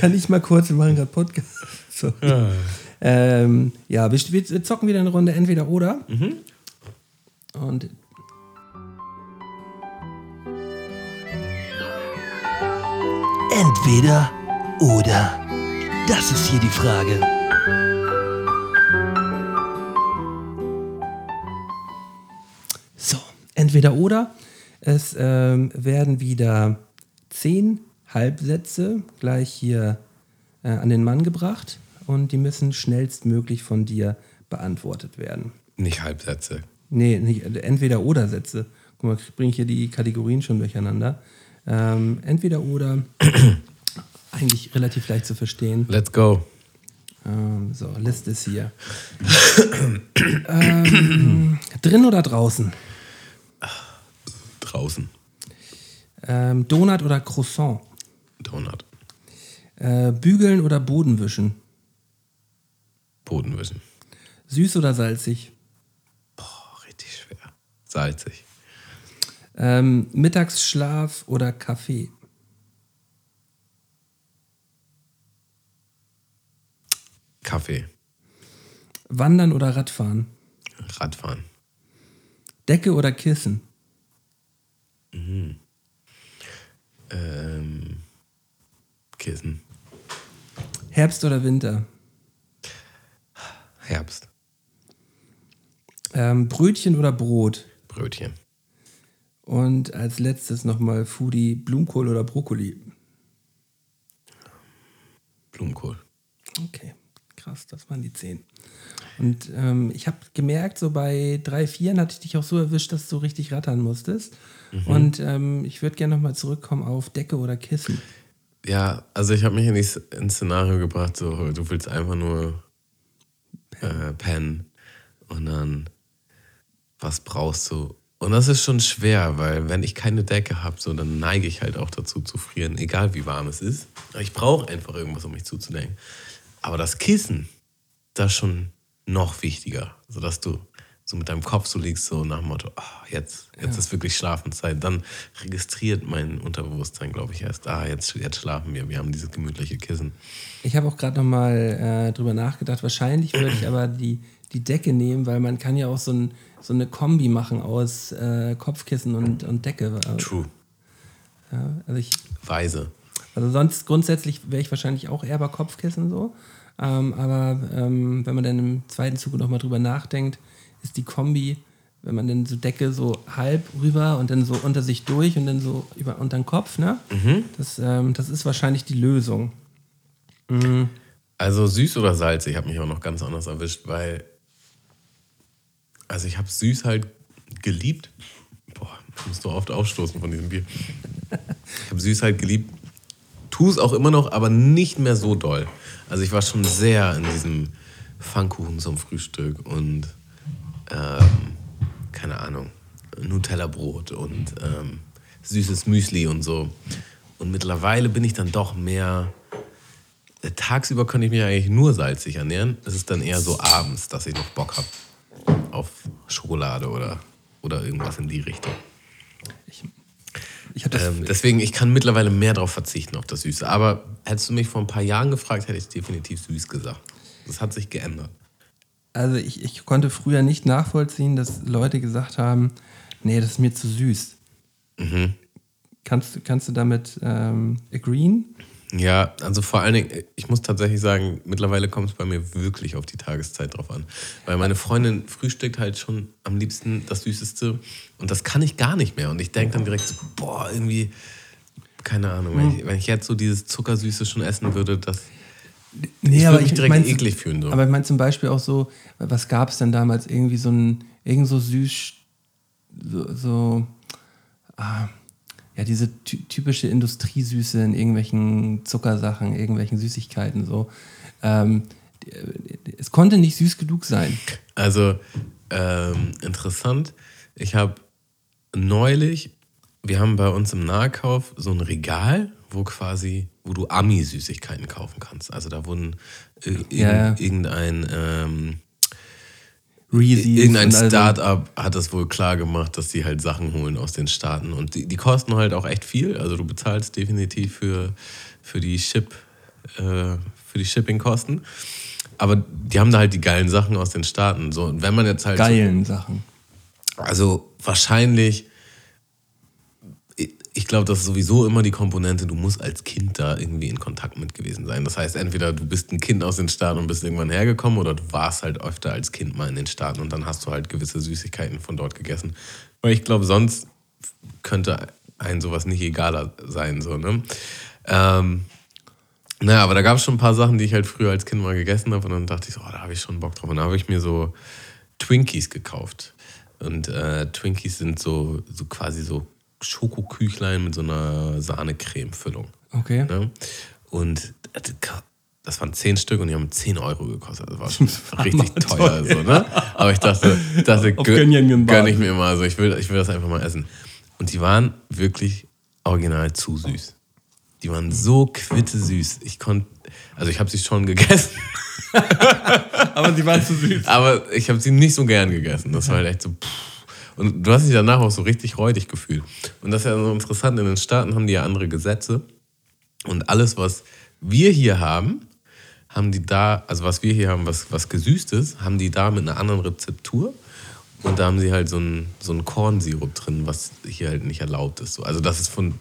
Kann ich mal kurz, wir machen gerade Podcast. So. Ja. Ähm, ja, wir, wir, zocken wieder eine Runde entweder oder. Mhm. Und entweder oder. Das ist hier die Frage. So, entweder oder. Es ähm, werden wieder zehn Halbsätze gleich hier äh, an den Mann gebracht und die müssen schnellstmöglich von dir beantwortet werden. Nicht Halbsätze. Nee, nicht, entweder oder Sätze. Guck mal, bringe ich hier die Kategorien schon durcheinander. Ähm, entweder oder, eigentlich relativ leicht zu verstehen. Let's go. Ähm, so, Liste ist hier. ähm, drin oder draußen? Draußen. Ähm, Donut oder Croissant? Donut. Äh, bügeln oder Boden wischen? Boden wischen. Süß oder salzig? Boah, richtig schwer. Salzig. Ähm, Mittagsschlaf oder Kaffee? Kaffee. Wandern oder Radfahren? Radfahren. Decke oder Kissen? Mhm. Ähm, Kissen. Herbst oder Winter? Herbst. Ähm, Brötchen oder Brot? Brötchen. Und als letztes nochmal Foodie, Blumenkohl oder Brokkoli? Blumenkohl. Okay, krass, das waren die zehn. Und ähm, ich habe gemerkt, so bei drei, vieren hatte ich dich auch so erwischt, dass du richtig rattern musstest. Mhm. Und ähm, ich würde gerne nochmal zurückkommen auf Decke oder Kissen. Ja, also ich habe mich in ins Szenario gebracht, so du willst einfach nur äh, pennen und dann was brauchst du? Und das ist schon schwer, weil wenn ich keine Decke habe, so, dann neige ich halt auch dazu zu frieren, egal wie warm es ist. Ich brauche einfach irgendwas, um mich zuzudenken. Aber das Kissen, das ist schon noch wichtiger, sodass du so mit deinem Kopf so liegst, so nach dem Motto, ah, jetzt, jetzt ist wirklich Schlafenszeit. Dann registriert mein Unterbewusstsein, glaube ich, erst, ah, jetzt, jetzt schlafen wir, wir haben dieses gemütliche Kissen. Ich habe auch gerade noch mal äh, drüber nachgedacht. Wahrscheinlich würde ich aber die, die Decke nehmen, weil man kann ja auch so, ein, so eine Kombi machen aus äh, Kopfkissen und, und Decke. True. Ja, also, ich, Weise. Also sonst grundsätzlich wäre ich wahrscheinlich auch eher bei Kopfkissen so. Ähm, aber ähm, wenn man dann im zweiten Zuge noch mal drüber nachdenkt, ist die Kombi, wenn man dann so Decke so halb rüber und dann so unter sich durch und dann so über unter den Kopf, ne? Das, ähm, das ist wahrscheinlich die Lösung. Also süß oder salzig hat mich auch noch ganz anders erwischt, weil also ich habe süß halt geliebt. Boah, ich muss doch oft aufstoßen von diesem Bier. Ich habe süß halt geliebt. Tu es auch immer noch, aber nicht mehr so doll. Also ich war schon sehr in diesem Pfannkuchen zum Frühstück und ähm, keine Ahnung, Nutella-Brot und ähm, süßes Müsli und so. Und mittlerweile bin ich dann doch mehr äh, tagsüber könnte ich mich eigentlich nur salzig ernähren. Es ist dann eher so abends, dass ich noch Bock habe auf Schokolade oder, oder irgendwas in die Richtung. Ich das, Ähm, deswegen, ich kann mittlerweile mehr darauf verzichten, auf das Süße. Aber hättest du mich vor ein paar Jahren gefragt, hätte ich definitiv süß gesagt. Das hat sich geändert. Also ich, ich konnte früher nicht nachvollziehen, dass Leute gesagt haben, nee, das ist mir zu süß. Kannst, du- kannst du damit ähm, agreeen? Ja, also vor allen Dingen, ich muss tatsächlich sagen, mittlerweile kommt es bei mir wirklich auf die Tageszeit drauf an. Weil meine Freundin frühstückt halt schon am liebsten das Süßeste und das kann ich gar nicht mehr. Und ich denke dann direkt so, boah, irgendwie, keine Ahnung, wenn ich, wenn ich jetzt so dieses Zuckersüße schon essen würde, das. Nee, ich würde mich direkt mein- eklig fühlen. So. Aber ich meine zum Beispiel auch so, was gab es denn damals? Irgendwie so ein, irgend so süß, so, so ah, ja, diese ty typische Industriesüße in irgendwelchen Zuckersachen, irgendwelchen Süßigkeiten so. Ähm, es konnte nicht süß genug sein. Also ähm, interessant. Ich habe neulich, wir haben bei uns im Nahkauf so ein Regal, wo quasi, wo du Ami-Süßigkeiten kaufen kannst. Also da wurden äh, Ja, ja. irgendein ähm, Reese's irgendein Start-up hat das wohl klar gemacht, dass die halt Sachen holen aus den Staaten. Und die, die kosten halt auch echt viel. Also du bezahlst definitiv für, für die Ship, äh, für die Shipping-Kosten. Aber die haben da halt die geilen Sachen aus den Staaten. So, und wenn man jetzt halt so, geilen Sachen. also wahrscheinlich, ich- glaube, das ist sowieso immer die Komponente, du musst als Kind da irgendwie in Kontakt mit gewesen sein. Das heißt, entweder du bist ein Kind aus den Staaten und bist irgendwann hergekommen oder du warst halt öfter als Kind mal in den Staaten und dann hast du halt gewisse Süßigkeiten von dort gegessen. Weil ich glaube, sonst könnte ein sowas nicht egaler sein. So, ne? ähm, naja, aber da gab es schon ein paar Sachen, die ich halt früher als Kind mal gegessen habe und dann dachte ich so, oh, da habe ich schon Bock drauf. Und dann habe ich mir so Twinkies gekauft. Und äh, Twinkies sind so, so quasi so Schokoküchlein mit so einer Sahnecreme-Füllung. Okay. Ne? Und das waren 10 Stück und die haben 10 Euro gekostet. Das war schon richtig teuer. So, ne? Aber ich dachte, dachte gönn, ich mir mal. So. Ich, will, ich will das einfach mal essen. Und die waren wirklich original zu süß. Die waren so quitte-süß. Ich konnte, also ich habe sie schon gegessen, Aber sie waren zu süß. aber ich habe sie nicht so gern gegessen. Das war halt echt so. Pff. Und du hast dich danach auch so richtig räudig gefühlt. Und das ist ja so interessant. In den Staaten haben die ja andere Gesetze. Und alles, was wir hier haben, haben die da, also was wir hier haben, was, was gesüßt ist, haben die da mit einer anderen Rezeptur. Und da haben sie halt so einen, so Kornsirup drin, was hier halt nicht erlaubt ist. So. Also das ist von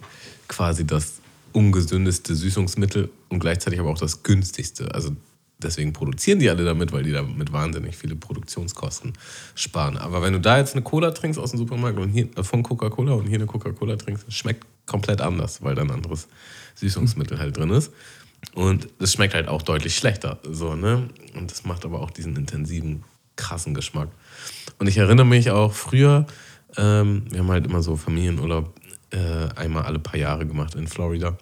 quasi das ungesündeste Süßungsmittel und gleichzeitig aber auch das günstigste. Also deswegen produzieren die alle damit, weil die damit wahnsinnig viele Produktionskosten sparen. Aber wenn du da jetzt eine Cola trinkst aus dem Supermarkt und hier äh, von Coca-Cola und hier eine Coca-Cola trinkst, schmeckt komplett anders, weil da ein anderes Süßungsmittel halt drin ist. Und es schmeckt halt auch deutlich schlechter. So, ne? Und das macht aber auch diesen intensiven, krassen Geschmack. Und ich erinnere mich auch früher, ähm, wir haben halt immer so Familienurlaub äh, einmal alle paar Jahre gemacht in Florida.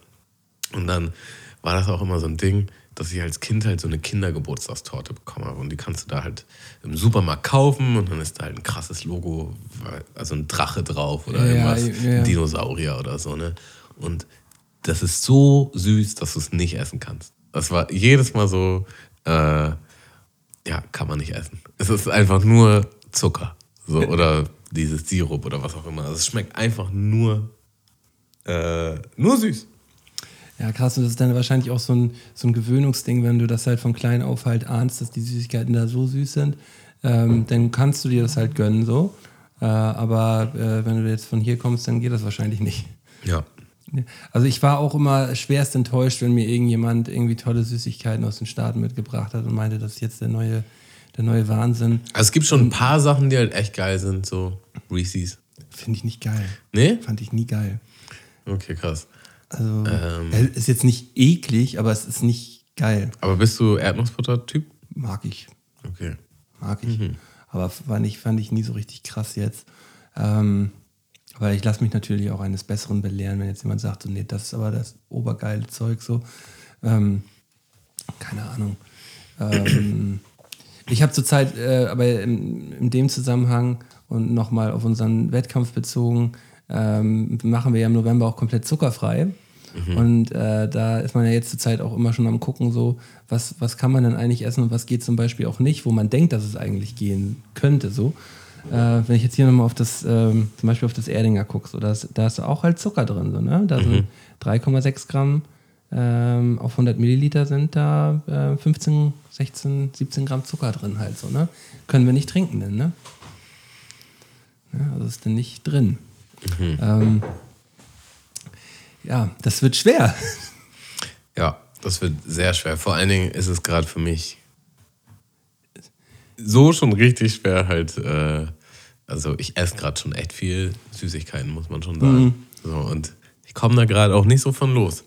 Und dann war das auch immer so ein Ding, dass ich als Kind halt so eine Kindergeburtstagstorte bekommen habe. Und die kannst du da halt im Supermarkt kaufen und dann ist da halt ein krasses Logo, also ein Drache drauf oder Ja, irgendwas, ja, ja. ein Dinosaurier oder so, ne? Und das ist so süß, dass du es nicht essen kannst. Das war jedes Mal so, äh, ja, kann man nicht essen. Es ist einfach nur Zucker. So, oder dieses Sirup oder was auch immer. Also es schmeckt einfach nur, äh, nur süß. Ja, krass. Und das ist dann wahrscheinlich auch so ein, so ein Gewöhnungsding, wenn du das halt von klein auf halt ahnst, dass die Süßigkeiten da so süß sind. Ähm, dann kannst du dir das halt gönnen so. Äh, aber äh, wenn du jetzt von hier kommst, dann geht das wahrscheinlich nicht. Ja. Also ich war auch immer schwerst enttäuscht, wenn mir irgendjemand irgendwie tolle Süßigkeiten aus den Staaten mitgebracht hat und meinte, das ist jetzt der neue, der neue Wahnsinn. Also es gibt schon ein paar Sachen, die halt echt geil sind, so Reese's. Finde ich nicht geil. Nee? Fand ich nie geil. Okay, krass. Also Ähm. äh, ist jetzt nicht eklig, aber es ist nicht geil. Aber bist du Erdnussbutter-Typ? Mag ich. Okay. Mag ich. Aber fand ich, fand ich nie so richtig krass jetzt. Ähm, aber ich lasse mich natürlich auch eines Besseren belehren, wenn jetzt jemand sagt, so, nee, das ist aber das obergeile Zeug so. Ähm, keine Ahnung. Ähm, ich habe zurzeit, äh, aber in, in dem Zusammenhang und nochmal auf unseren Wettkampf bezogen, ähm, machen wir ja im November auch komplett zuckerfrei. Und äh, da ist man ja jetzt zurzeit auch immer schon am gucken, so, was, was kann man denn eigentlich essen und was geht zum Beispiel auch nicht, wo man denkt, dass es eigentlich gehen könnte. So. Äh, wenn ich jetzt hier nochmal auf das, ähm, zum Beispiel auf das Erdinger gucke, so, da, ist, da ist auch halt Zucker drin. So, ne? Da sind 3,6 Gramm ähm, auf 100 Milliliter sind da äh, 15, 16, 17 Gramm Zucker drin halt so, ne? Können wir nicht trinken denn, ne? Ja, also ist denn nicht drin. Ähm, ja, das wird schwer. Ja, das wird sehr schwer. Vor allen Dingen ist es gerade für mich so schon richtig schwer halt. Äh, also ich esse gerade schon echt viel Süßigkeiten, muss man schon sagen. So, und ich komme da gerade auch nicht so von los.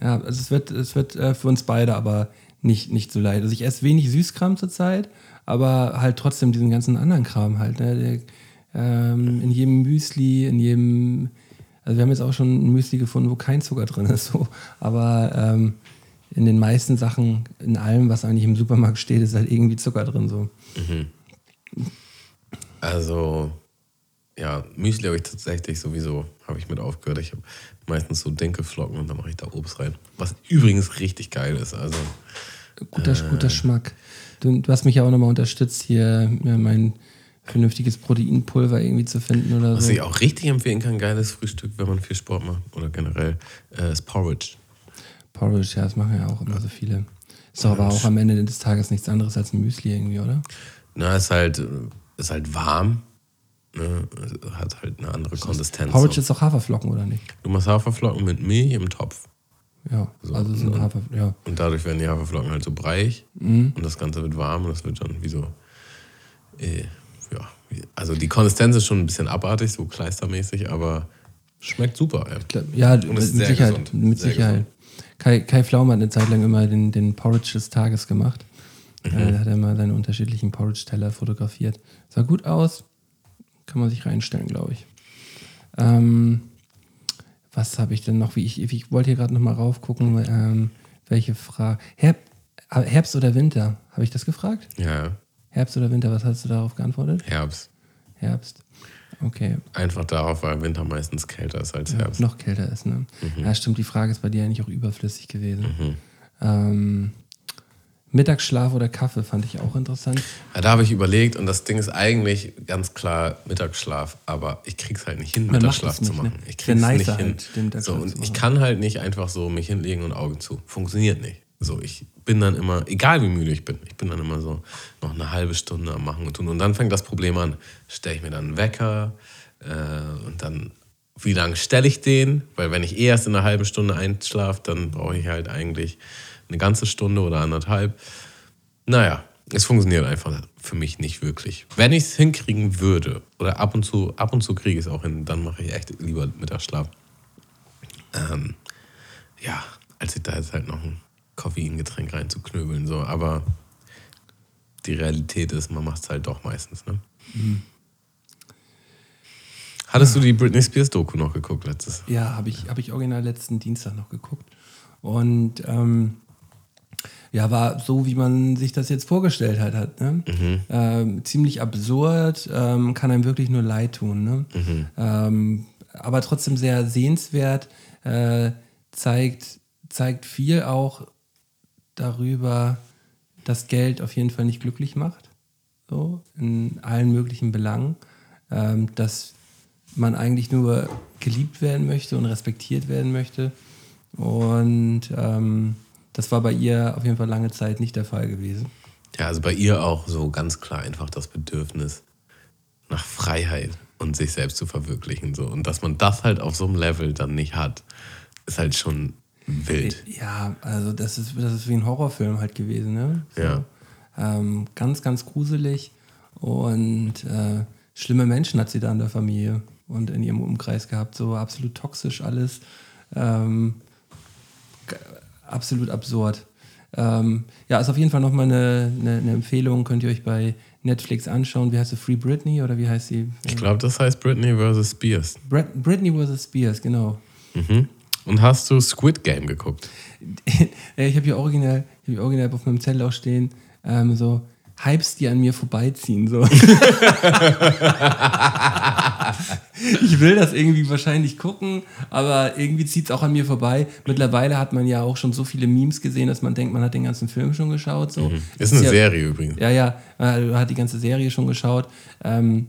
Ja, also es wird, es wird äh, für uns beide aber nicht, nicht so leid. Also ich esse wenig Süßkram zurzeit, aber halt trotzdem diesen ganzen anderen Kram halt. Ne? Ähm, in jedem Müsli, in jedem, also wir haben jetzt auch schon ein Müsli gefunden, wo kein Zucker drin ist, so. aber ähm, in den meisten Sachen, in allem, was eigentlich im Supermarkt steht, ist halt irgendwie Zucker drin. So. Also, ja, Müsli habe ich tatsächlich sowieso, habe ich mit aufgehört. Ich habe meistens so Dinkelflocken und dann mache ich da Obst rein. Was übrigens richtig geil ist. Also, Guter, guter Geschmack. Du, du hast mich ja auch nochmal unterstützt, hier mein vernünftiges Proteinpulver irgendwie zu finden oder was so. ich auch richtig empfehlen kann, geiles Frühstück, wenn man viel Sport macht oder generell, äh, ist Porridge. Porridge, ja, das machen ja auch immer so viele. Ist doch aber auch am Ende des Tages nichts anderes als ein Müsli irgendwie, oder? Na, ist halt, äh, ist halt warm. Ne? Hat halt eine andere Konsistenz. Porridge so. ist doch Haferflocken, oder nicht? Du machst Haferflocken mit Milch im Topf. Ja, So, also sind und- Hafer, ja. Und dadurch werden die Haferflocken halt so breich. Mhm. Und das Ganze wird warm und das wird dann wie so. Äh, ja, also die Konsistenz ist schon ein bisschen abartig, so kleistermäßig, aber schmeckt super. Ja. Ja, mit Sicherheit. gesund. Mit Sehr Sicherheit. gesund. Kai, Kai Pflaum hat eine Zeit lang immer den, den Porridge des Tages gemacht. Mhm. Äh, da hat er immer seine unterschiedlichen Porridge-Teller fotografiert. Sah gut aus. Kann man sich reinstellen, glaube ich. Ähm, was habe ich denn noch? Wie ich, ich wollte hier gerade noch mal raufgucken, ähm, welche Frage. Herb, äh, Herbst oder Winter? Habe ich das gefragt? Ja, Herbst oder Winter? Was hast du darauf geantwortet? Herbst. Herbst. Okay. Einfach darauf, weil Winter meistens kälter ist als Ja, Herbst. noch kälter ist, ne? Ja, stimmt, die Frage ist bei dir eigentlich auch überflüssig gewesen. Ähm, Mittagsschlaf oder Kaffee fand ich auch interessant. Ja, da habe ich überlegt und das Ding ist eigentlich ganz klar Mittagsschlaf, aber ich krieg's halt nicht hin, Man Mittagsschlaf nicht, zu machen. ne? Ich krieg's nicht hin. halt, Mittagsschlaf so, und ich kann halt nicht einfach so mich hinlegen und Augen zu. Funktioniert nicht. So, ich bin dann immer, egal wie müde ich bin, ich bin dann immer so noch eine halbe Stunde am Machen und tun. Und dann fängt das Problem an. Stelle ich mir dann einen Wecker äh, und dann, wie lange stelle ich den? Weil wenn ich eh erst in einer halben Stunde einschlafe, dann brauche ich halt eigentlich eine ganze Stunde oder anderthalb. Naja, es funktioniert einfach für mich nicht wirklich. Wenn ich es hinkriegen würde, oder ab und zu, ab und zu kriege ich es auch hin, dann mache ich echt lieber Mittagsschlaf. Ähm, ja, als ich da jetzt halt noch ein Koffeingetränk reinzuknöbeln. So. Aber die Realität ist, man macht es halt doch meistens. Ne? Hattest du die Britney Spears Doku noch geguckt letztes? Ja, habe ich, hab ich original letzten Dienstag noch geguckt. Und ähm, ja, war so, wie man sich das jetzt vorgestellt hat. hat ne? ähm, ziemlich absurd, ähm, kann einem wirklich nur leid tun. Ne? Ähm, aber trotzdem sehr sehenswert, äh, zeigt, zeigt viel auch darüber, dass Geld auf jeden Fall nicht glücklich macht. so in allen möglichen Belangen, ähm, dass man eigentlich nur geliebt werden möchte und respektiert werden möchte. Und ähm, das war bei ihr auf jeden Fall lange Zeit nicht der Fall gewesen. Ja, also bei ihr auch so ganz klar einfach das Bedürfnis nach Freiheit und sich selbst zu verwirklichen. So. Und dass man das halt auf so einem Level dann nicht hat, ist halt schon wild. Ja, also das ist, das ist wie ein Horrorfilm halt gewesen, ne? So, Ja. Ähm, ganz, ganz gruselig und äh, schlimme Menschen hat sie da in der Familie und in ihrem Umkreis gehabt. So absolut toxisch alles. Ähm, absolut absurd. Ähm, ja, ist auf jeden Fall nochmal eine, eine, eine Empfehlung. Könnt ihr euch bei Netflix anschauen. Wie heißt sie? Free Britney oder wie heißt sie? Ich glaube, das heißt Britney vs. Spears. Brit Britney vs. Spears, genau. Mhm. Und hast du Squid Game geguckt? Ich habe hier original, ich hab hier original auf meinem Zettel auch stehen, ähm, so Hypes, die an mir vorbeiziehen. So. ich will das irgendwie wahrscheinlich gucken, aber irgendwie zieht es auch an mir vorbei. Mittlerweile hat man ja auch schon so viele Memes gesehen, dass man denkt, man hat den ganzen Film schon geschaut. So. Ist eine ja, Serie übrigens. Ja, ja, man hat die ganze Serie schon geschaut. Ähm,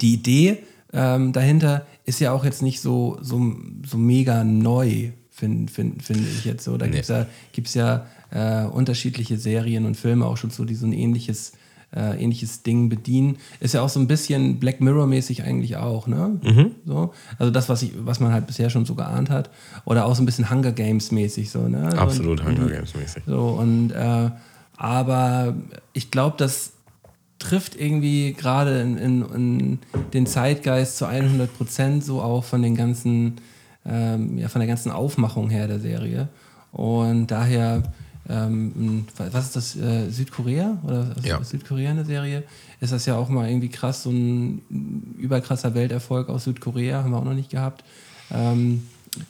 die Idee ähm, dahinter ist ja auch jetzt nicht so, so, so mega neu, finde find, find ich jetzt so. Da Nee. gibt's ja, gibt's ja äh, unterschiedliche Serien und Filme auch schon so, die so ein ähnliches, äh, ähnliches Ding bedienen. Ist ja auch so ein bisschen Black Mirror-mäßig eigentlich auch, ne? So. Also das, was, ich, was man halt bisher schon so geahnt hat. Oder auch so ein bisschen Hunger Games-mäßig, so, ne? Absolut und, Hunger und die- Games mäßig. so, und äh, aber ich glaube, das trifft irgendwie gerade in, in, in den Zeitgeist zu 100 Prozent so auch von den ganzen, ähm, ja, von der ganzen Aufmachung her der Serie. Und daher, ähm, was ist das, äh, Südkorea? Oder ist Ja. Südkorea eine Serie? Ist das ja auch mal irgendwie krass, so ein überkrasser Welterfolg aus Südkorea, haben wir auch noch nicht gehabt. Ähm,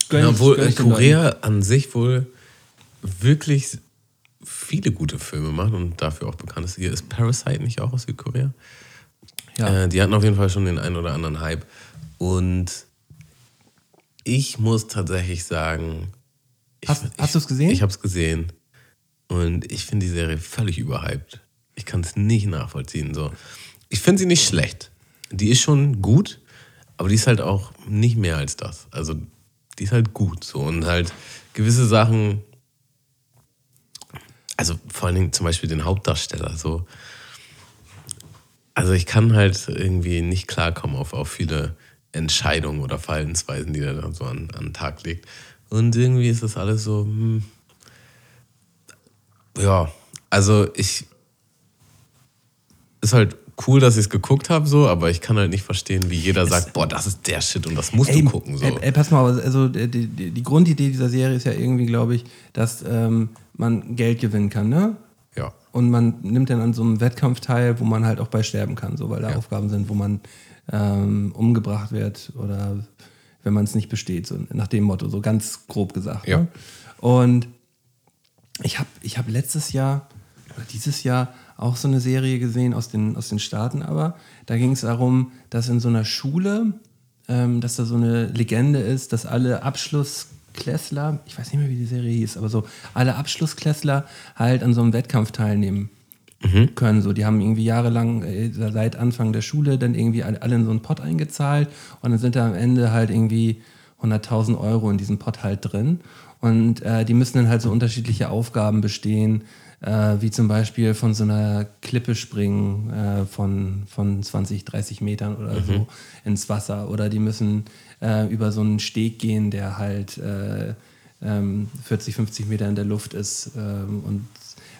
gönn Ja, obwohl gönn äh, ich den Leuten. Korea an sich wohl wirklich viele gute Filme macht und dafür auch bekannt ist. Hier ist Parasite nicht auch aus Südkorea? Ja. Äh, die hatten auf jeden Fall schon den einen oder anderen Hype. Und ich muss tatsächlich sagen, ich, Hast- hast du's gesehen? Ich habe es gesehen. Und ich finde die Serie völlig überhyped. Ich kann es nicht nachvollziehen. So. Ich finde sie nicht schlecht. Die ist schon gut, aber die ist halt auch nicht mehr als das. Also die ist halt gut. So. Und halt gewisse Sachen, also vor allen Dingen zum Beispiel den Hauptdarsteller, so. Also ich kann halt irgendwie nicht klarkommen auf, auf viele Entscheidungen oder Verhaltensweisen, die er da so an, an den Tag legt. Und irgendwie ist das alles so, hm, ja, also ich, ist halt cool, dass ich es geguckt habe, so, aber ich kann halt nicht verstehen, wie jeder sagt, boah, das ist der Shit und das musst Ey, du gucken. So. ey, ey, pass mal, also die, die, die Grundidee dieser Serie ist ja irgendwie, glaube ich, dass ähm, man Geld gewinnen kann, ne? ja. Und man nimmt dann an so einem Wettkampf teil, wo man halt auch bei sterben kann, so, weil da Ja. Aufgaben sind, wo man ähm, umgebracht wird oder wenn man es nicht besteht, so nach dem Motto, so ganz grob gesagt. Ja. Ne? Und ich habe ich hab letztes Jahr oder dieses Jahr auch so eine Serie gesehen aus den, aus den Staaten, aber da ging es darum, dass in so einer Schule, ähm, dass da so eine Legende ist, dass alle Abschlussklässler, ich weiß nicht mehr, wie die Serie hieß, aber so alle Abschlussklässler halt an so einem Wettkampf teilnehmen können. So, die haben irgendwie jahrelang äh, seit Anfang der Schule dann irgendwie alle in so einen Pott eingezahlt und dann sind da am Ende halt irgendwie 100.000 Euro in diesem Pott halt drin. Und äh, die müssen dann halt so unterschiedliche Aufgaben bestehen, äh, wie zum Beispiel von so einer Klippe springen äh, von, von 20, 30 Metern oder so ins Wasser. Oder die müssen äh, über so einen Steg gehen, der halt äh, ähm, 40, 50 Meter in der Luft ist ähm, und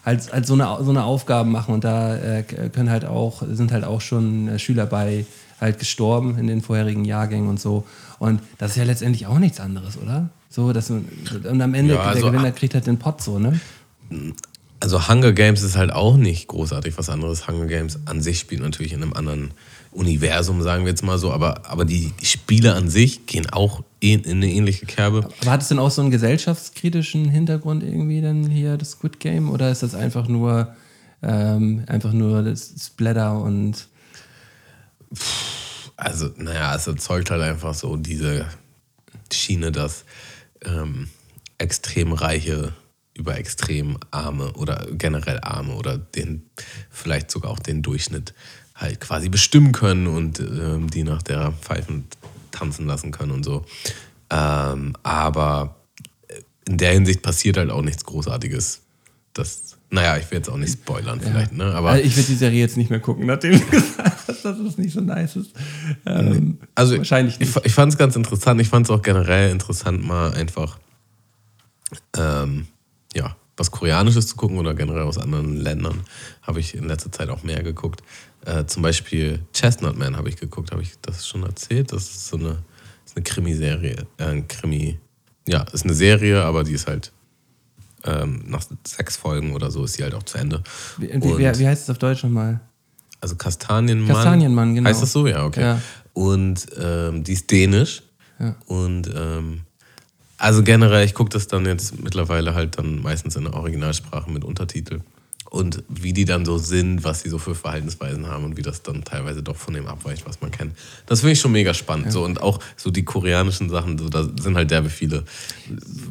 halt, halt so, eine, so eine Aufgaben machen. Und da äh, können halt auch, sind halt auch schon äh, Schüler bei halt gestorben in den vorherigen Jahrgängen und so. Und das ist ja letztendlich auch nichts anderes, oder? So, dass und am Ende, Ja, also- der Gewinner kriegt halt den Pott so, ne? Also Hunger Games ist halt auch nicht großartig was anderes. Hunger Games an sich spielt natürlich in einem anderen Universum, sagen wir jetzt mal so, aber, aber die Spiele an sich gehen auch in, in eine ähnliche Kerbe. Aber hat es denn auch so einen gesellschaftskritischen Hintergrund irgendwie dann hier, das Squid Game? Oder ist das einfach nur, ähm, einfach nur das Splatter und Also, naja, es erzeugt halt einfach so diese Schiene, dass ähm, extrem reiche über extrem Arme oder generell Arme oder den vielleicht sogar auch den Durchschnitt halt quasi bestimmen können und ähm, die nach der Pfeifen tanzen lassen können und so. Ähm, aber in der Hinsicht passiert halt auch nichts Großartiges. Das, naja, ich will jetzt auch nicht spoilern vielleicht, ne? Aber Also ich werde die Serie jetzt nicht mehr gucken, nachdem du gesagt hast, dass es nicht so nice ist. Ähm, Also wahrscheinlich nicht. Ich, ich fand es ganz interessant. Ich fand es auch generell interessant, mal einfach ähm, ja, was Koreanisches zu gucken oder generell aus anderen Ländern. Habe ich in letzter Zeit auch mehr geguckt. Äh, zum Beispiel Chestnut Man habe ich geguckt. Habe ich das schon erzählt? Das ist so eine, ist eine Krimiserie. Äh, ein Krimi. Ja, ist eine Serie, aber die ist halt ähm, nach sechs Folgen oder so ist die halt auch zu Ende. Wie, wie, wie heißt es auf Deutsch nochmal? also Kastanienmann. Kastanienmann, genau. Heißt das so? Ja, okay. Ja. Und ähm, die ist dänisch. Ja. Und ähm, also generell, ich gucke das dann jetzt mittlerweile halt dann meistens in der Originalsprache mit Untertitel. Und wie die dann so sind, was sie so für Verhaltensweisen haben und wie das dann teilweise doch von dem abweicht, was man kennt. Das finde ich schon mega spannend. So, und auch so die koreanischen Sachen, so, da sind halt derbe viele,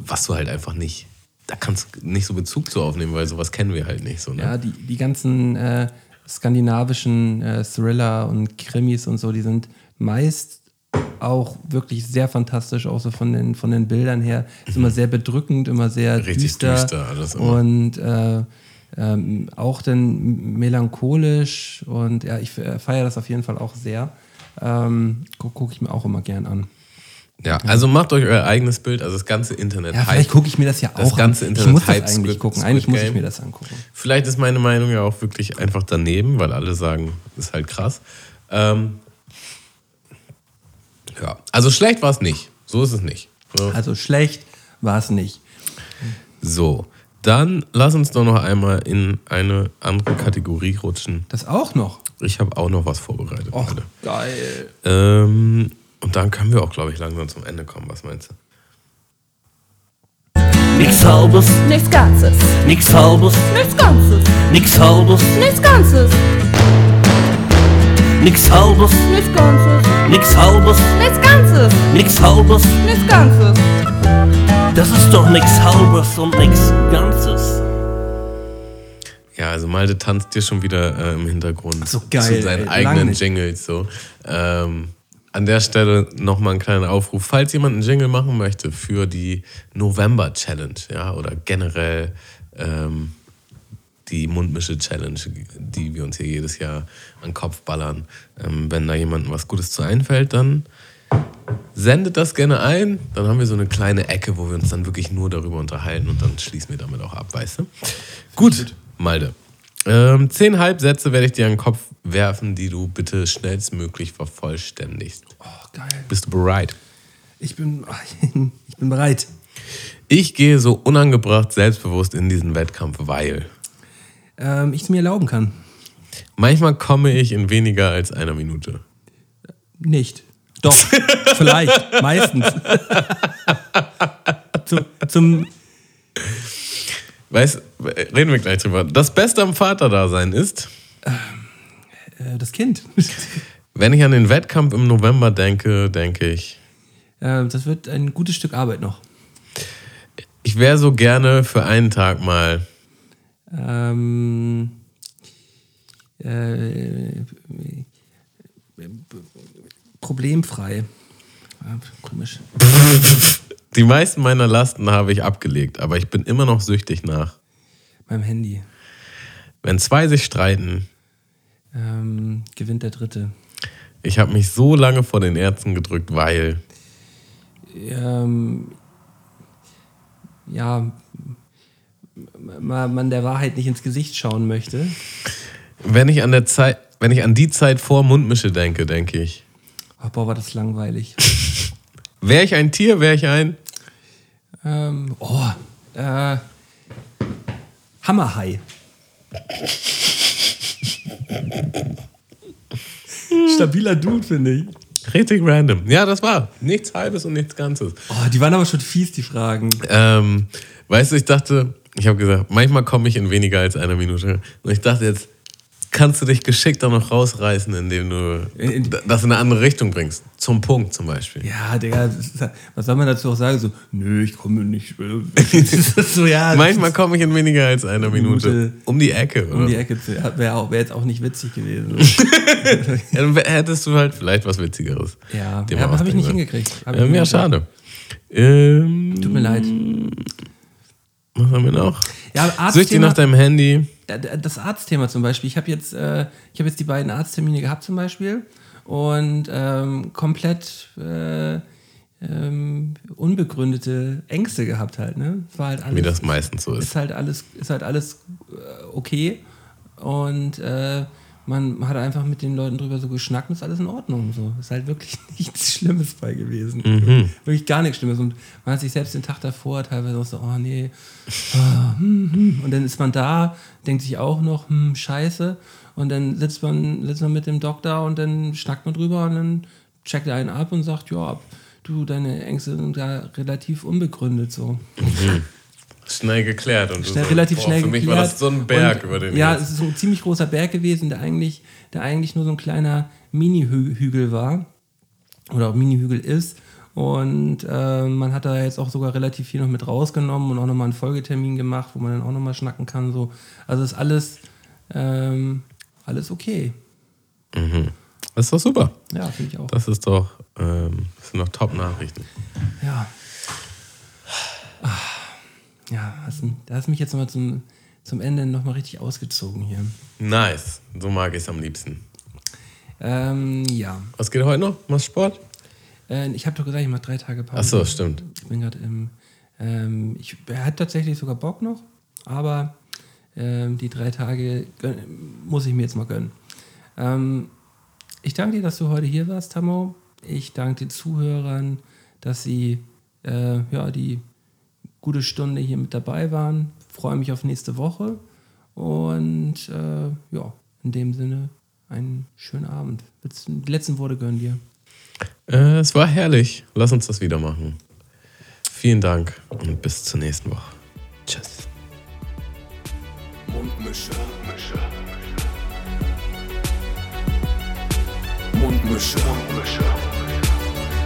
was du halt einfach nicht, da kannst du nicht so Bezug zu aufnehmen, weil sowas kennen wir halt nicht. So, ne? Ja, die, die ganzen äh, skandinavischen äh, Thriller und Krimis und so, die sind meist auch wirklich sehr fantastisch, auch so von den, von den Bildern her. Ist immer sehr bedrückend, immer sehr Mhm. Richtig düster. düster alles immer. Und äh, ähm, auch dann melancholisch und ja, ich feiere das auf jeden Fall auch sehr. Ähm, Gucke guck ich mir auch immer gern an. Ja, also macht euch euer eigenes Bild, also das ganze Internet. Ja, vielleicht gucke ich mir das ja auch Das ganze an. Internet ich muss das hype eigentlich Squid- gucken. Squid Eigentlich muss ich mir das angucken. Vielleicht ist meine Meinung ja auch wirklich einfach daneben, weil alle sagen, ist halt krass. Ähm, ja, also schlecht war es nicht. So ist es nicht. So. Also schlecht war es nicht. so, dann lass uns doch noch einmal in eine andere Kategorie rutschen. Das auch noch. Ich habe auch noch was vorbereitet. Och, Leute. geil. Ähm, und dann können wir auch, glaube ich, langsam zum Ende kommen. Was meinst du? Nix halbes, Nichts Ganzes. nix halbes, Nichts Ganzes. nix halbes, Nichts Ganzes. nix halbes, Nichts Ganzes. nix halbes, Nichts Ganzes. nix halbes. Nichts Ganzes. Das ist doch nix halbes und nix Ganzes. Ja, also Malte tanzt dir schon wieder äh, im Hintergrund so, geil, zu seinen ey, eigenen. Jingles. So. Ähm, an der Stelle nochmal ein kleiner Aufruf. Falls jemand einen Jingle machen möchte für die November-Challenge, ja, oder generell ähm, die Mundmische-Challenge, die wir uns hier jedes Jahr an den Kopf ballern, ähm, wenn da jemandem was Gutes zu einfällt, dann sendet das gerne ein. Dann haben wir so eine kleine Ecke, wo wir uns dann wirklich nur darüber unterhalten und dann schließen wir damit auch ab, weißt du? Gut, Malde. Ähm, zehn Halbsätze werde ich dir an den Kopf werfen, die du bitte schnellstmöglich vervollständigst. Oh, geil. Bist du bereit? Ich bin, ich bin bereit. Ich gehe so unangebracht selbstbewusst in diesen Wettkampf, weil Ähm, ich es mir erlauben kann. manchmal komme ich in weniger als einer Minute. Nicht. Doch, vielleicht, meistens. Zu, zum, Weißt, reden wir gleich drüber. Das Beste am Vaterdasein ist, äh, das Kind. wenn ich an den Wettkampf im November denke, denke ich, äh, das wird ein gutes Stück Arbeit noch. ich wäre so gerne für einen Tag mal Ähm, äh, problemfrei. Ja, komisch. Die meisten meiner Lasten habe ich abgelegt, aber ich bin immer noch süchtig nach. Beim Handy. Wenn zwei sich streiten, Ähm, gewinnt der Dritte. ich habe mich so lange vor den Ärzten gedrückt, weil Ähm, ja, man, man der Wahrheit nicht ins Gesicht schauen möchte. wenn ich an der Zeit, wenn ich an die Zeit vor Mundmische denke, denke ich, Oh, boah, war das langweilig. wäre ich ein Tier, wäre ich ein ähm, oh, äh, Hammerhai. Stabiler Dude, finde ich. richtig random. Ja, das war nichts Halbes und nichts Ganzes. Oh, die waren aber schon fies, die Fragen. Ähm, weißt du, ich dachte, ich habe gesagt, manchmal komme ich in weniger als einer Minute. Und ich dachte jetzt, kannst du dich geschickt auch noch rausreißen, indem du In- das in eine andere Richtung bringst. Zum Punkt zum Beispiel. Ja, Digga, was soll man dazu auch sagen? So, nö, ich komme nicht. Ist so, ja, Manchmal komme ich in weniger als einer Minute, Minute um die Ecke. Oder? um die Ecke. Wäre wär jetzt auch nicht witzig gewesen. Ja, dann hättest du halt vielleicht was Witzigeres. Ja, ja habe ich nicht hingekriegt. Hab Ähm, ja, hingekriegt. schade. Ähm, Tut mir leid. Was haben wir noch? Ja, Süchtig nach deinem Handy. Das Arztthema zum Beispiel. Ich habe jetzt, äh, ich habe jetzt die beiden Arzttermine gehabt zum Beispiel und ähm, komplett äh, ähm, unbegründete Ängste gehabt halt. Ne? Es War halt alles, Wie das meistens so ist. ist halt alles, ist halt alles äh, okay und äh, man hat einfach mit den Leuten drüber so geschnackt und ist alles in Ordnung. So. Ist halt wirklich nichts Schlimmes bei gewesen. Mhm. Wirklich gar nichts Schlimmes. Und man hat sich selbst den Tag davor teilweise auch so, oh nee. Ah, hm, hm. Und dann ist man da, denkt sich auch noch, hm, scheiße. Und dann sitzt man, sitzt man mit dem Doktor und dann schnackt man drüber und dann checkt er einen ab und sagt, ja, du, deine Ängste sind da relativ unbegründet so. Schnell geklärt. Und Schnell, so, relativ boah, schnell Für mich geklärt. war das so ein Berg und, über den Ja, jetzt- es ist so ein ziemlich großer Berg gewesen, der eigentlich, der eigentlich nur so ein kleiner Mini-Hügel war. Oder auch Mini-Hügel ist. Und äh, man hat da jetzt auch sogar relativ viel noch mit rausgenommen und auch nochmal einen Folgetermin gemacht, wo man dann auch nochmal schnacken kann. So. Also ist alles, ähm, alles okay. Das ist doch super. Ja, finde ich auch. Das ist doch, ähm, das sind doch Top-Nachrichten. Ja. Ah, Ja, hast, da hast du mich jetzt nochmal zum, zum Ende nochmal richtig ausgezogen hier. Nice. So mag ich es am liebsten. Ähm, ja. Was geht heute noch? Machst Sport? Äh, ich habe doch gesagt, ich mache drei Tage Pause. Ach so, stimmt. Ich bin gerade im. Ähm, ich er hat tatsächlich sogar Bock noch, aber ähm, die drei Tage gönn, muss ich mir jetzt mal gönnen. Ähm, ich danke dir, dass du heute hier warst, Tamo. Ich danke den Zuhörern, dass sie äh, ja, die gute Stunde hier mit dabei waren. Freue mich auf nächste Woche. Und äh, ja, in dem Sinne, einen schönen Abend. Die letzten Worte gönnen dir. Äh, es war herrlich. Lass uns das wieder machen. Vielen Dank und bis zur nächsten Woche. Tschüss. Mundmische. Mundmische. Mundmische.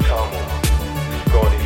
Tamo. Scotty.